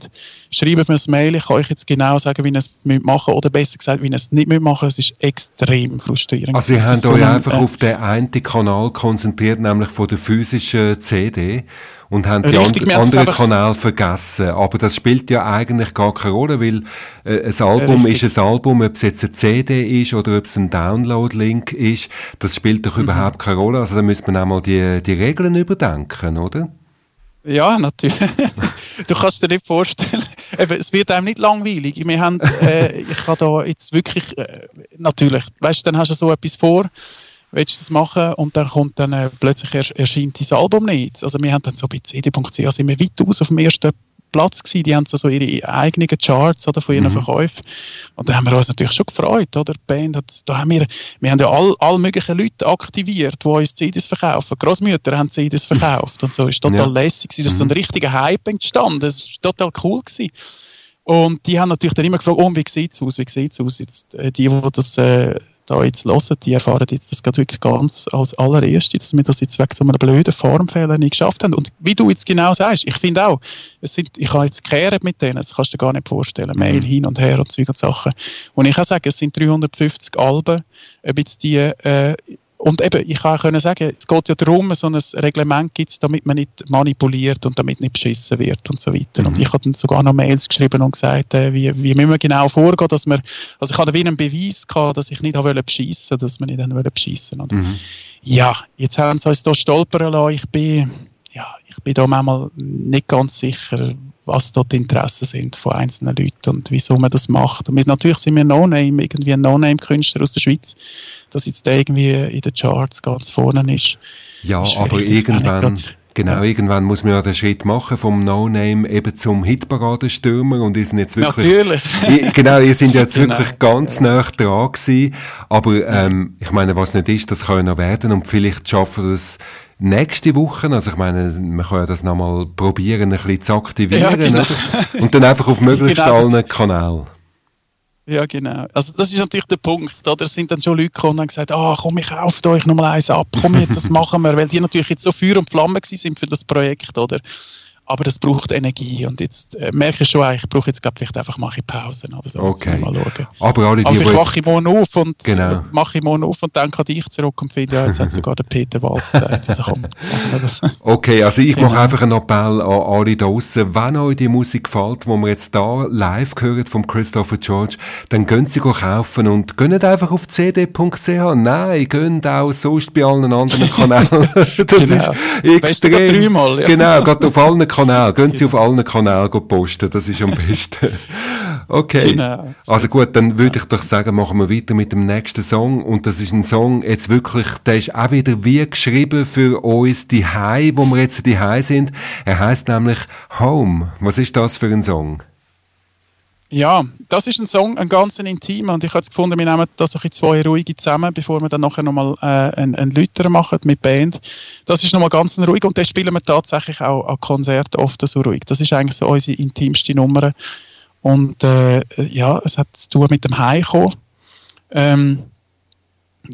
schreiben mir ein Mail, ich kann euch jetzt genau sagen, wie ihr es machen oder besser gesagt, wie ihr es nicht machen Es ist extrem frustrierend. Also ihr habt so euch einfach äh, auf den einen Kanal konzentriert, nämlich von der physischen CD und haben die Richtig, and anderen Kanäle vergessen. Aber das spielt ja eigentlich gar keine Rolle, weil äh, ein Album Richtig. ist ein Album, ob es jetzt eine CD ist oder ob es ein Download-Link ist, das spielt doch mhm. überhaupt keine Rolle. Also da müsste man auch mal die, die Regeln überdenken, oder? Ja, natürlich. du kannst dir nicht vorstellen. Eben, es wird einem nicht langweilig. Wir haben, äh, ich habe da jetzt wirklich, äh, natürlich, weißt du, dann hast du so etwas vor willst du das machen und dann kommt dann äh, plötzlich er, erscheint dein Album nicht. Also wir haben dann so bei CD.ch sind wir weit aus auf dem ersten Platz gewesen. Die haben so, ihre eigenen Charts oder, von ihren mhm. Verkäufen. Und da haben wir uns natürlich schon gefreut, oder? Die Band hat, da haben wir, wir haben ja all, all möglichen Leute aktiviert, die uns CDs verkaufen. Großmütter haben CDs verkauft und so. Ist total ja. lässig gewesen. Das ist so ein mhm. richtiger Hype entstanden. Das ist total cool gewesen. Und die haben natürlich dann immer gefragt, oh, wie sieht's aus, wie sieht's aus? Jetzt, äh, die, die das äh, da jetzt hören, die erfahren jetzt das gerade wirklich ganz als allererste, dass wir das jetzt wegen so einem blöden Formfehler nicht geschafft haben. Und wie du jetzt genau sagst, ich finde auch, es sind, ich habe jetzt gekehrt mit denen, das kannst du dir gar nicht vorstellen. Mhm. Mail hin und her und Zeug und Sachen. Und ich kann sagen, es sind 350 Alben, ob jetzt die äh, und eben, ich kann auch können sagen, es geht ja darum, so ein Reglement gibt es, damit man nicht manipuliert und damit nicht beschissen wird und so weiter. Mhm. Und ich habe dann sogar noch Mails geschrieben und gesagt, äh, wie, wie müssen wir genau vorgehen, dass wir, also ich hatte wie einen Beweis gehabt, dass ich nicht habe beschissen dass wir nicht haben beschissen und mhm. Ja, jetzt haben sie uns da stolpern lassen. Ich bin, ja, ich bin da manchmal nicht ganz sicher, was dort die Interessen sind von einzelnen Leuten und wieso man das macht. Und natürlich sind wir No-Name, irgendwie ein No-Name-Künstler aus der Schweiz, dass jetzt der irgendwie in den Charts ganz vorne ist. Ja, ist aber irgendwann, genau, ja. irgendwann muss man ja den Schritt machen vom No-Name eben zum Hitparadenstürmer und sind jetzt wirklich... Natürlich. genau, ihr sind jetzt genau. wirklich ganz ja. nah dran gewesen, aber ähm, ich meine, was nicht ist, das kann ja noch werden und vielleicht schaffen wir es nächste Woche, also ich meine, man kann ja das nochmal probieren, ein bisschen zu aktivieren, ja, genau. oder? Und dann einfach auf möglichst genau, allen Kanälen. Ja, genau. Also das ist natürlich der Punkt, oder? Es sind dann schon Leute gekommen und haben gesagt, ah, komm, ich kaufe euch nochmal eins ab, komm jetzt, das machen wir, weil die natürlich jetzt so Feuer und Flamme sind für das Projekt, oder? Aber das braucht Energie und jetzt äh, merke ich schon, ich brauche jetzt glaub, vielleicht einfach mache ich Pausen oder so. Okay. Mal schauen. Aber alle die, aber ich wache morgen auf und genau. mache ich morgen auf und denke an dich zurück und finde, ja, jetzt hat sogar der Peter Wald gesagt, also komm, jetzt machen wir das. Okay, also ich genau. mache einfach einen Appell an alle da draussen, wenn euch die Musik gefällt, wo wir jetzt da live hören vom Christopher George, dann gehen Sie kaufen und gehen nicht einfach auf cd.ch, nein, gehen auch sonst bei allen anderen Kanälen. das genau. ist extrem. Dreimal, ja. Genau, geht auf allen Kanälen. Gehen Sie auf allen Kanälen posten, das ist am besten. Okay. Genau. Also gut, dann würde ich doch sagen, machen wir weiter mit dem nächsten Song. Und das ist ein Song, jetzt wirklich, der ist auch wieder wie geschrieben für uns die High, wo wir jetzt die High sind. Er heißt nämlich Home. Was ist das für ein Song? Ja, das ist ein Song, ein ganz intimer und ich habe gefunden, wir nehmen das ein zwei ruhige zusammen, bevor wir dann nachher nochmal äh, einen, einen Lüter machen mit Band. Das ist nochmal ganz ruhig und das spielen wir tatsächlich auch an Konzerten oft so ruhig. Das ist eigentlich so unsere intimste Nummer und äh, ja, es hat zu tun mit dem Heimkommen. Ähm,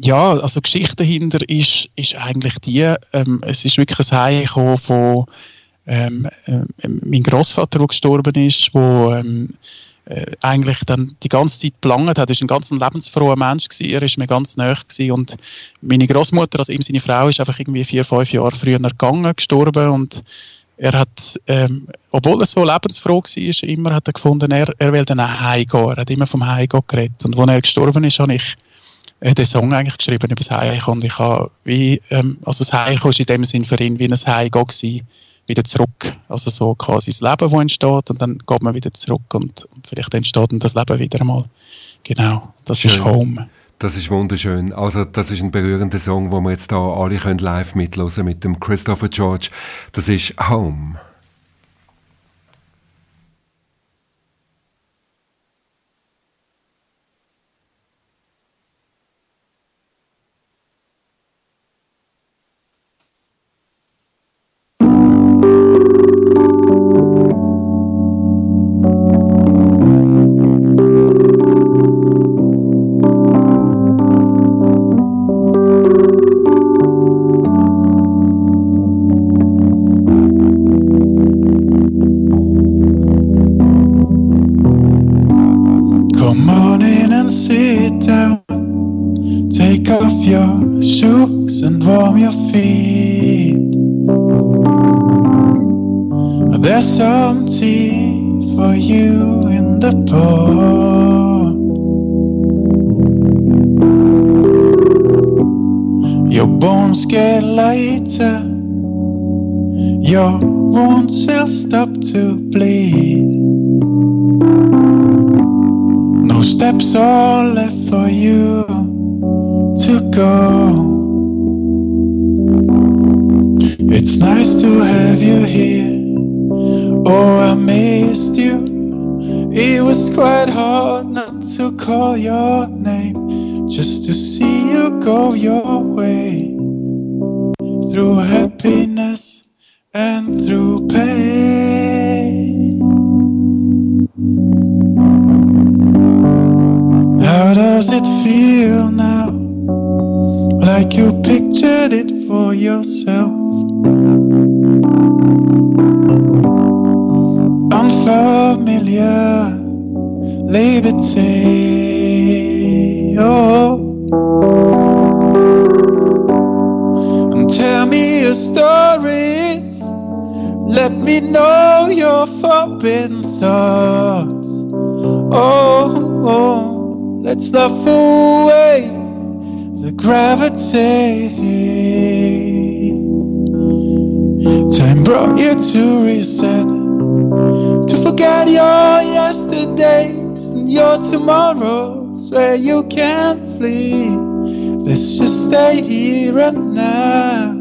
ja, also Geschichte dahinter ist, ist eigentlich die, ähm, es ist wirklich ein Heimkommen von ähm, äh, mein Großvater, der gestorben ist, wo ähm, äh, eigentlich dann die ganze Zeit gelangt hat. Er war ein ganz lebensfroher Mensch gewesen. Er ist mir ganz nahe und meine Großmutter, also ihm seine Frau, ist einfach irgendwie vier, fünf Jahre früher gegangen, gestorben und er hat, ähm, obwohl er so lebensfroh war, immer hat er gefunden, er, er will dann auch heimgehen. Er hat immer vom Heimgehen geredet. Und als er gestorben ist, habe ich äh, den Song eigentlich geschrieben über das. Und ich habe wie, ähm, also das Heimgehen war in dem Sinn für ihn wie ein Heimgehen gewesen wieder zurück. Also so quasi das Leben, das entsteht und dann geht man wieder zurück und, vielleicht entsteht dann das Leben wieder einmal. Genau, das Schön. ist Home. Das ist wunderschön. Also, das ist ein berührender Song, wo wir jetzt da alle können live mitlosen mit dem Christopher George. Das ist Home. Some tea for you in the pot. Your bones get lighter. Your wounds will stop to bleed. No steps are left for you to go. It's nice to have you here. Oh, I missed you. It was quite hard not to call your name, just to see you go your way through happiness and through pain. How does it feel now? Like you pictured it for yourself? Liberty. Oh. And tell me your stories. Let me know your forbidden thoughts. Oh, oh, let's laugh away the gravity. Time brought you to reset, to forget your yesterdays and your tomorrows where you can't flee. Let's just stay here and now.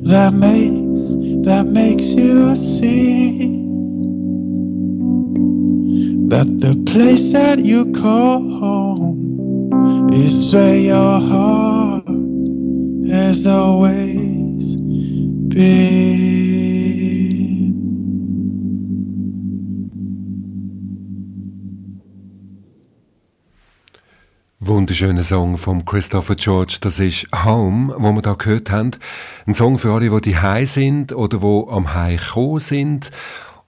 That makes that makes you see that the place that you call home is where your heart has always been. Wunderschöner Song von Christopher George. Das ist Home, wo wir da gehört haben. Ein Song für alle, die die sind oder wo am Hai gekommen sind.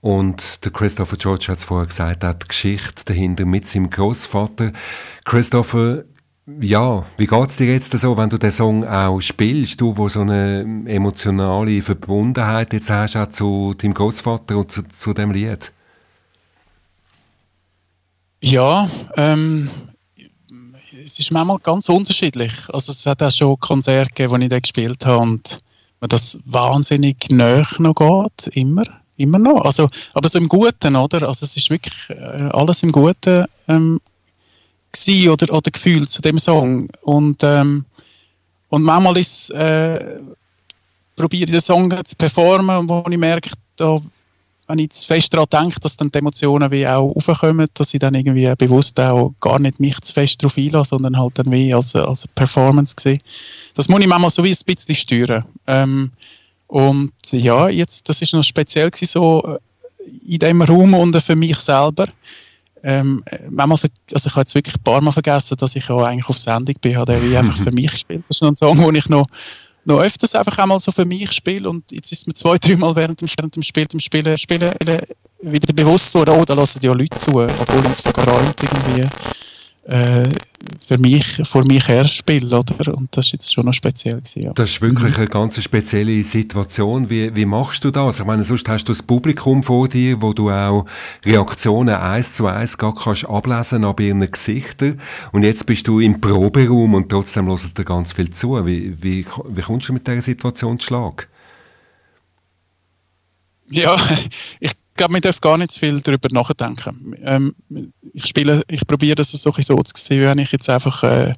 Und der Christopher George hat es vorher gesagt, hat die Geschichte dahinter mit seinem Großvater. Christopher, ja, wie geht's dir jetzt so, wenn du den Song auch spielst, du, wo so eine emotionale Verbundenheit jetzt hast auch zu deinem Großvater und zu, zu dem Lied? Ja, ähm, es ist manchmal ganz unterschiedlich. Also es hat auch schon Konzerte gegeben, wo ich da gespielt habe und mir das wahnsinnig näher noch geht, immer, immer noch. Also, aber so im Guten, oder? Also es ist wirklich äh, alles im Guten ähm, gewesen oder, oder gefühlt zu dem Song. Und, ähm, und manchmal ist äh, probiere ich den Song zu performen, wo ich merke, da wenn ich zu fest daran denke, dass dann die Emotionen wie auch aufkommen, dass ich dann irgendwie bewusst auch gar nicht mich zu fest darauf einlasse, sondern halt dann wie als, als Performance sehe. Das muss ich manchmal so wie ein bisschen steuern. Ähm, und ja, jetzt, das ist noch speziell gewesen, so äh, in dem Raum und für mich selber. Ähm, manchmal, also ich habe jetzt wirklich ein paar Mal vergessen, dass ich auch eigentlich auf Sendung bin, habe wie einfach für mich gespielt. Das ist noch ein Song, wo ich noch noch öfters einfach einmal so für mich spiele und jetzt ist mir zwei, dreimal während dem, während dem Spiel, dem Spielen, Spielen wieder bewusst worden, oh, da lassen ja Leute zu, obwohl ich es vergräumt irgendwie äh, für mich, vor mich her spiele, oder? Und das ist jetzt schon noch speziell gewesen, ja. Das ist wirklich eine ganz spezielle Situation. Wie, wie machst du das? Ich meine, sonst hast du das Publikum vor dir, wo du auch Reaktionen eins zu eins gar kannst ablesen an ihren Gesichtern. Und jetzt bist du im Proberaum und trotzdem hört dir ganz viel zu. Wie, wie, wie kommst du mit dieser Situation zu Schlag? Ja, ich glaube, man darf gar nicht zu viel darüber nachdenken. Ähm, ich spiele, ich probiere das so, so zu sehen, wenn ich jetzt einfach äh,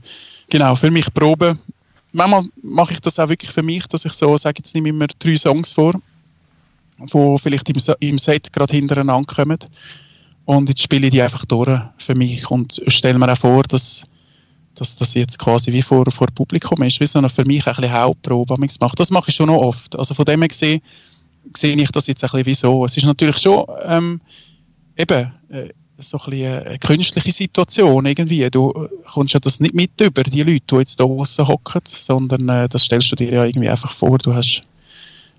genau für mich probe. Manchmal mache ich das auch wirklich für mich, dass ich so sage, jetzt nehme ich mir drei Songs vor, die vielleicht im, im Set gerade hintereinander kommen. Und jetzt spiele ich die einfach durch für mich und stelle mir auch vor, dass, dass das jetzt quasi wie vor, vor Publikum ist, wie so eine für mich ein bisschen Hauptprobe. Das mache ich schon noch oft. Also von dem her gesehen, sehe ich das jetzt ein bisschen wieso. Es ist natürlich schon ähm, eben äh, so ein eine künstliche Situation irgendwie. Du äh, kommst ja das nicht mit über, die Leute, die jetzt da draussen hocken, sondern äh, das stellst du dir ja irgendwie einfach vor. Du hast,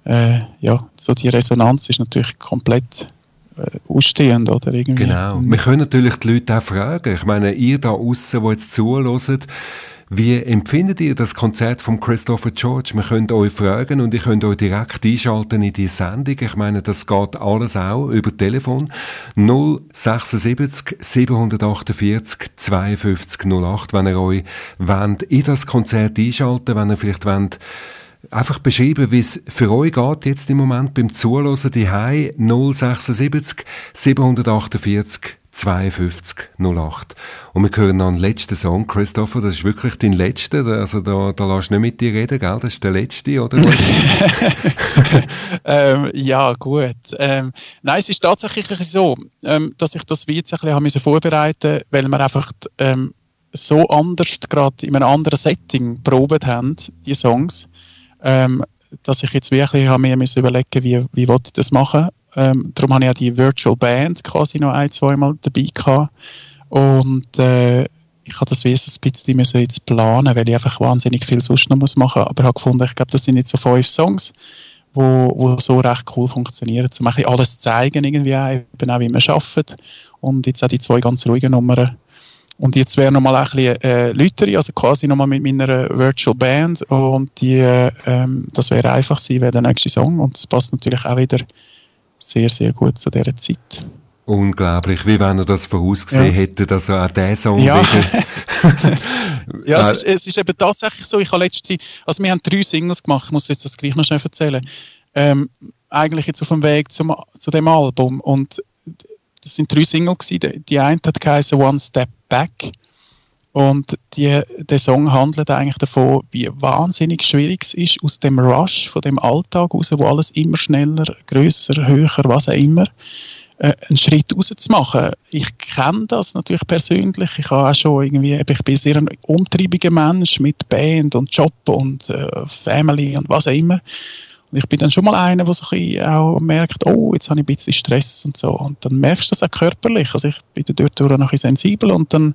äh, ja, so die Resonanz ist natürlich komplett äh, ausstehend, oder? Irgendwie. Genau. Wir können natürlich die Leute auch fragen. Ich meine, ihr da außen, die jetzt zuhört, wie empfindet ihr das Konzert von Christopher George? Wir können euch fragen und ihr könnt euch direkt einschalten in die Sendung. Ich meine, das geht alles auch über Telefon. 076 748 52 08, wenn ihr euch wollt, in das Konzert einschalten, wenn ihr vielleicht wollt, einfach beschreiben, wie es für euch geht jetzt im Moment beim Zuhören die 076 748 52 08. Und wir hören noch einen letzten Song, Christopher, das ist wirklich dein letzter, also da, da lässt du nicht mit dir reden, gell? Das ist der letzte, oder? ähm, ja, gut. Ähm, nein, es ist tatsächlich so, ähm, dass ich das wie jetzt ein bisschen haben vorbereiten weil wir einfach ähm, so anders, gerade in einem anderen Setting probiert haben, die Songs, ähm, dass ich jetzt wirklich habe mir überlegen, wie, wie ich das machen ähm, darum habe ich auch die Virtual Band quasi noch ein, zweimal dabei gehabt. Und äh, ich habe das Wesen ein bisschen müssen jetzt planen, weil ich einfach wahnsinnig viel sonst noch machen muss. Aber ich habe gefunden, ich glaube, das sind jetzt so fünf Songs, wo, wo so recht cool funktionieren. Um ein bisschen alles zeigen, irgendwie auch, eben auch, wie man arbeitet. Und jetzt auch die zwei ganz ruhigen Nummern. Und jetzt wäre nochmal ein bisschen äh, Lüteri, also quasi nochmal mit meiner Virtual Band. Und die, äh, ähm, das wäre einfach sein, wäre der nächste Song. Und das passt natürlich auch wieder sehr, sehr gut zu dieser Zeit. Unglaublich, wie wenn er das vorausgesehen ja. hätte, dass er auch diesen Song ja. wieder... ja, es ist, es ist, eben tatsächlich so, ich habe letzte, also wir haben drei Singles gemacht, ich muss jetzt das gleich noch schnell erzählen, ähm, eigentlich jetzt auf dem Weg zum, zu dem Album und das sind drei Singles gewesen, die eine hat geheißen One Step Back und die, der Song handelt eigentlich davon, wie wahnsinnig schwierig es ist, aus dem Rush, von dem Alltag raus, wo alles immer schneller, größer, höher, was auch immer, äh, einen Schritt rauszumachen. Ich kenne das natürlich persönlich. Ich habe auch schon irgendwie, ich bin sehr ein umtriebiger Mensch mit Band und Job und äh, Family und was auch immer. Und ich bin dann schon mal einer, der so ein auch merkt, oh, jetzt habe ich ein bisschen Stress und so. Und dann merkst du das auch körperlich. Also ich bin dort noch ein bisschen sensibel und dann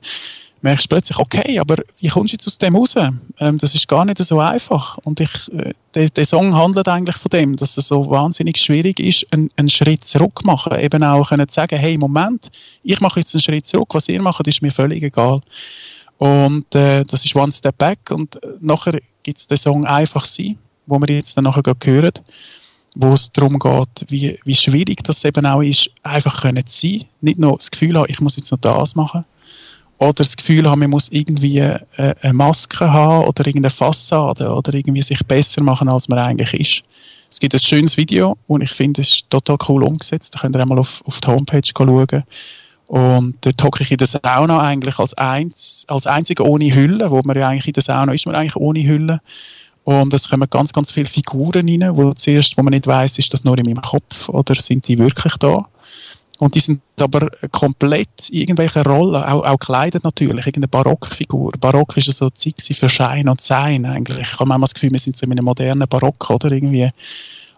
merkst du plötzlich, okay, aber wie kommst du jetzt aus dem raus? Ähm, das ist gar nicht so einfach. Und ich, äh, der, der, Song handelt eigentlich von dem, dass es so wahnsinnig schwierig ist, einen, einen Schritt zurück zu machen. Eben auch können sagen, hey, Moment, ich mache jetzt einen Schritt zurück, was ihr macht, ist mir völlig egal. Und äh, das ist One Step Back und äh, nachher gibt es den Song Einfach sein, wo wir jetzt dann nachher hören, wo es darum geht, wie, wie schwierig das eben auch ist, einfach können zu sein. Nicht nur das Gefühl haben, ich muss jetzt noch das machen, oder das Gefühl haben, man muss irgendwie äh, eine Maske haben oder irgendeine Fassade oder irgendwie sich besser machen, als man eigentlich ist. Es gibt ein schönes Video und ich finde, es ist total cool umgesetzt. Da könnt ihr einmal auf, auf die Homepage schauen. Und dort hocke ich in der Sauna eigentlich als, eins, als einziger ohne Hülle, wo man ja eigentlich in der Sauna ist, man eigentlich ohne Hülle. Und es kommen ganz, ganz viele Figuren rein, wo zuerst, wo man nicht weiß, ist das nur in meinem Kopf oder sind die wirklich da? Und die sind aber komplett irgendwelche Rollen, auch, auch gekleidet natürlich, irgendeine Barockfigur. Barock ist so Zeit für Schein und Sein eigentlich. Ich habe manchmal das Gefühl, wir sind so in einem modernen Barock, oder irgendwie.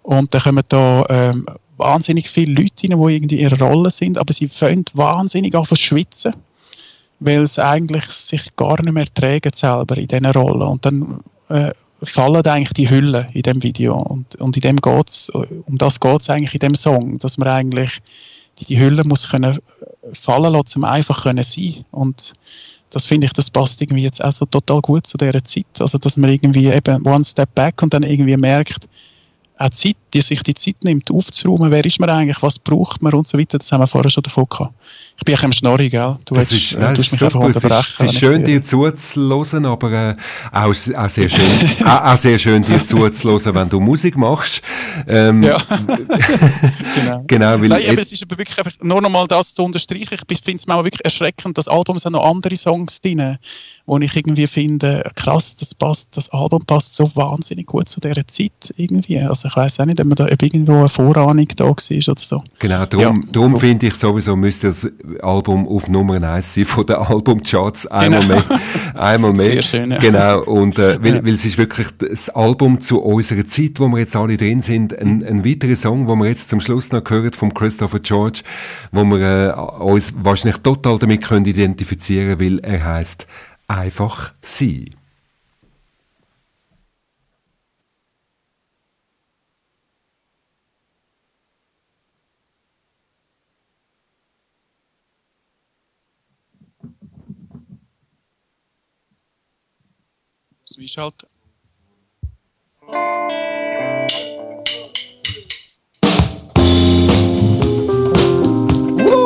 Und da kommen da ähm, wahnsinnig viele Leute rein, die irgendwie ihre Rolle sind, aber sie fangen wahnsinnig an zu schwitzen, weil sie eigentlich sich gar nicht mehr tragen selber in diesen Rollen. Und dann äh, fallen eigentlich die Hüllen in dem Video. Und, und in dem geht's, um das geht es eigentlich in dem Song, dass man eigentlich die, die Hülle muss können fallen lassen, um einfach können sein. Und das finde ich, das passt irgendwie jetzt auch so total gut zu dieser Zeit. Also, dass man irgendwie eben one step back und dann irgendwie merkt, auch Zeit, die sich die Zeit nimmt, aufzuräumen, wer ist man eigentlich, was braucht man und so weiter, das haben wir vorher schon davon gehabt. Ich bin ein Schnorri, gell? Du das hast, ist, nein, mich super. unterbrechen. Es ist, ist schön, dir zuzuhören, aber äh, auch, auch, sehr schön, auch, auch, sehr schön, dir zuzuhören, wenn du Musik machst. Ähm, ja, genau. genau weil Nein, aber es ist aber wirklich einfach, nur noch mal das zu unterstreichen, ich finde es wirklich erschreckend, das Album sind noch andere Songs drin, wo ich irgendwie finde, krass, das passt, das Album passt so wahnsinnig gut zu dieser Zeit irgendwie. Also ich weiß auch nicht, ob, man da, ob irgendwo eine Vorahnung da war oder so. Genau, darum, ja. darum finde ich sowieso, müsste das Album auf Nummer 1 sein von den Albumcharts. Einmal genau. mehr. Einmal mehr. Sehr schön, ja. Genau. Und, äh, weil, ja. weil es ist wirklich das Album zu unserer Zeit, wo wir jetzt alle drin sind. Ein, ein weiterer Song, wo wir jetzt zum Schluss noch gehört vom Christopher George, wo wir äh, uns wahrscheinlich total damit können identifizieren, weil er heißt einfach sie. Mich einschalten. Woo!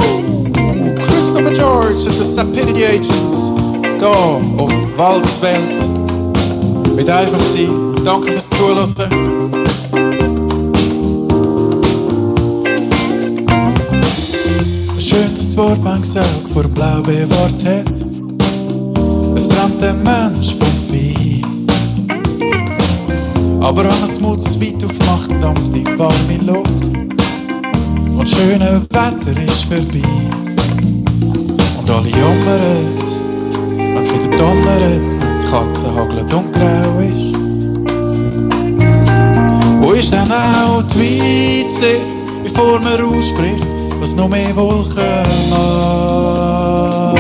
Christopher George and the Sapidity Agents. Hier auf Waldswelt. Mit einfach sein. Danke fürs Zuhören. Schön, dass Wortbank sagt, vor blau bewahrt hat. Es trennt den Mensch Aber wenn es weit aufmacht, dampft die warme Luft. Und schöne Wetter ist vorbei. Und alle jammern, wenn es wieder donnert, wenn es Katzen hagelt und grau ist. Wo ist denn auch die Weitsicht, bevor man ausspricht, was noch mehr Wolken macht?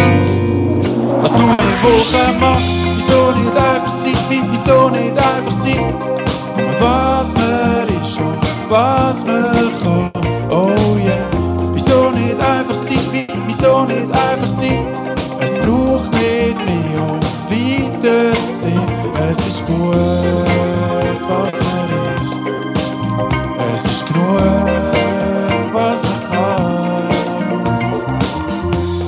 Was noch mehr Wolken macht, wieso nicht einfach sein, wie- wieso nicht einfach sein? Was man ist und was man kann, oh yeah. Wieso nicht einfach sein, wie- wieso nicht einfach sein? Es braucht nicht mehr, um weiter zu sehen. Es ist gut, was man ist. Es ist genug, was man kann.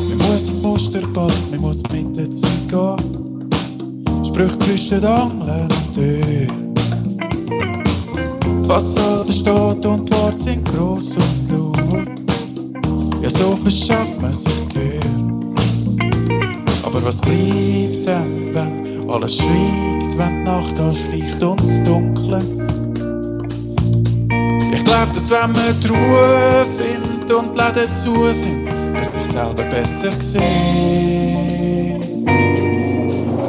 Man muss im Muster passen, man muss mit der Zeit gehen. Sprüche zwischen Angeln Fassade steht und die Worte sind gross und laut. Ja, so verschafft man sich Gehör. Aber was bleibt denn, wenn alles schweigt, wenn die Nacht anschleicht und es dunkelt? Ich glaub, dass wenn man die Ruhe findet und die Läden zu sind, dass sich selber besser sieht.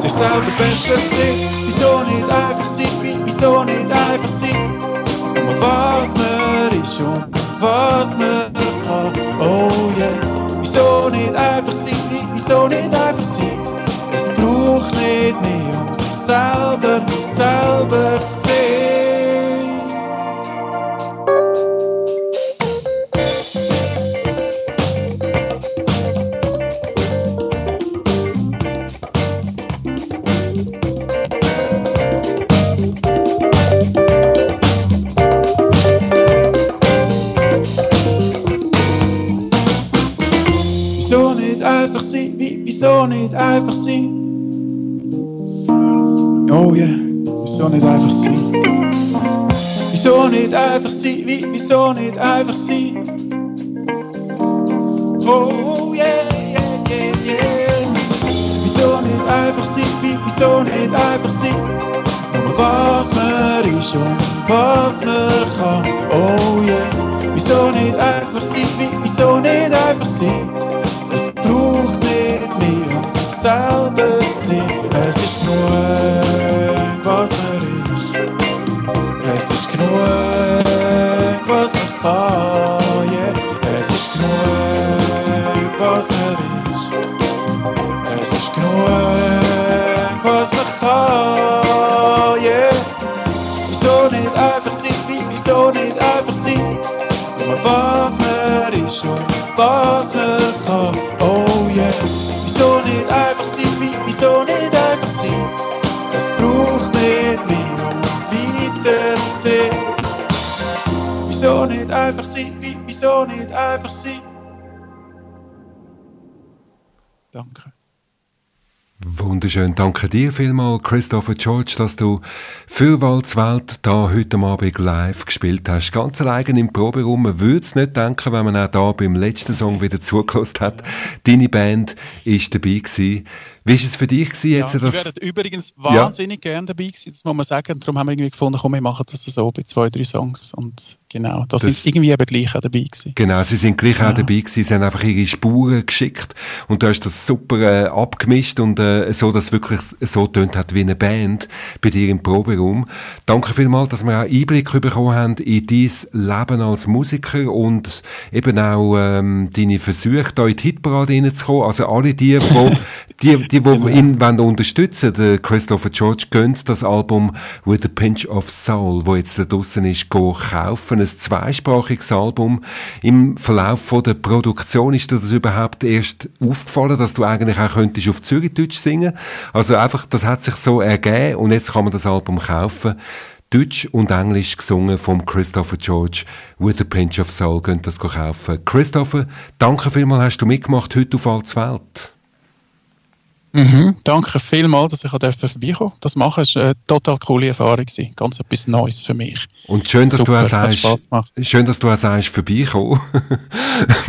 Sich selber besser sieht, wieso nicht einfach sein, wie- wieso nicht einfach sein? Um was man ist und was man kann, oh yeah. Wieso nicht einfach sein, wie- wieso nicht einfach sein? Es braucht nicht mehr, um sich selber, selber zu sehen. Sein? Wieso nicht einfach sein? Wie, wieso nicht einfach sein? Wieso nicht einfach sein? Wie, wieso nicht einfach sein? Danke. Wunderschön. Danke dir vielmal, Christopher George, dass du für Waldswelt da heute Abend live gespielt hast. Ganz allein im Proberaum. Man würde es nicht denken, wenn man auch da beim letzten Song wieder zugelassen hat. Deine Band ist dabei gewesen. Wie war es für dich gewesen, Ja, jetzt die wären übrigens wahnsinnig gerne dabei gewesen, das muss man sagen. Darum haben wir irgendwie gefunden, komm, wir machen das so bei zwei, drei Songs. Und genau, da sind sie irgendwie eben gleich auch dabei gewesen. Genau, sie sind gleich auch dabei gewesen, sie haben einfach ihre Spuren geschickt und du hast das super äh, abgemischt und äh, so, dass es wirklich so tönt hat wie eine Band bei dir im Proberaum. Danke vielmals, dass wir auch Einblick bekommen haben in dein Leben als Musiker und eben auch ähm, deine Versuche, da in die Hitparade reinzukommen. Also alle die, wo, die, die, die genau. ihn wollen unterstützen der Christopher George, gönnt das Album With a Pinch of Soul, wo jetzt da draussen ist, kaufen. Ein zweisprachiges Album. Im Verlauf von der Produktion ist dir das überhaupt erst aufgefallen, dass du eigentlich auch könntest auf Zürichdeutsch singen. Also einfach, das hat sich so ergeben und jetzt kann man das Album kaufen. Deutsch und Englisch gesungen vom Christopher George. With a Pinch of Soul könnt das kaufen. Christopher, danke vielmals, hast du mitgemacht heute auf Alts Welt. Mhm, danke vielmals, dass ich vorbeikommen Das machen war eine total coole Erfahrung. Gewesen. Ganz etwas Neues für mich. Und schön, dass Super, du auch sagst, schön, dass du auch sagst, vorbeikommen.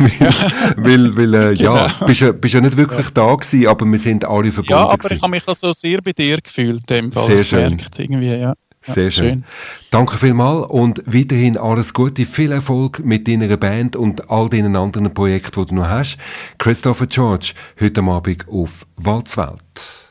weil, weil, weil äh, genau. ja, bist ja, bist ja nicht wirklich ja. da gewesen, aber wir sind alle verbunden. Ja, aber gewesen. ich habe mich also sehr bei dir gefühlt, dem Fall. Sehr schön. Irgendwie, ja. Sehr schön. schön. Danke vielmals und weiterhin alles Gute, viel Erfolg mit deiner Band und all deinen anderen Projekten, die du noch hast. Christopher George, heute Abend auf Walzwelt.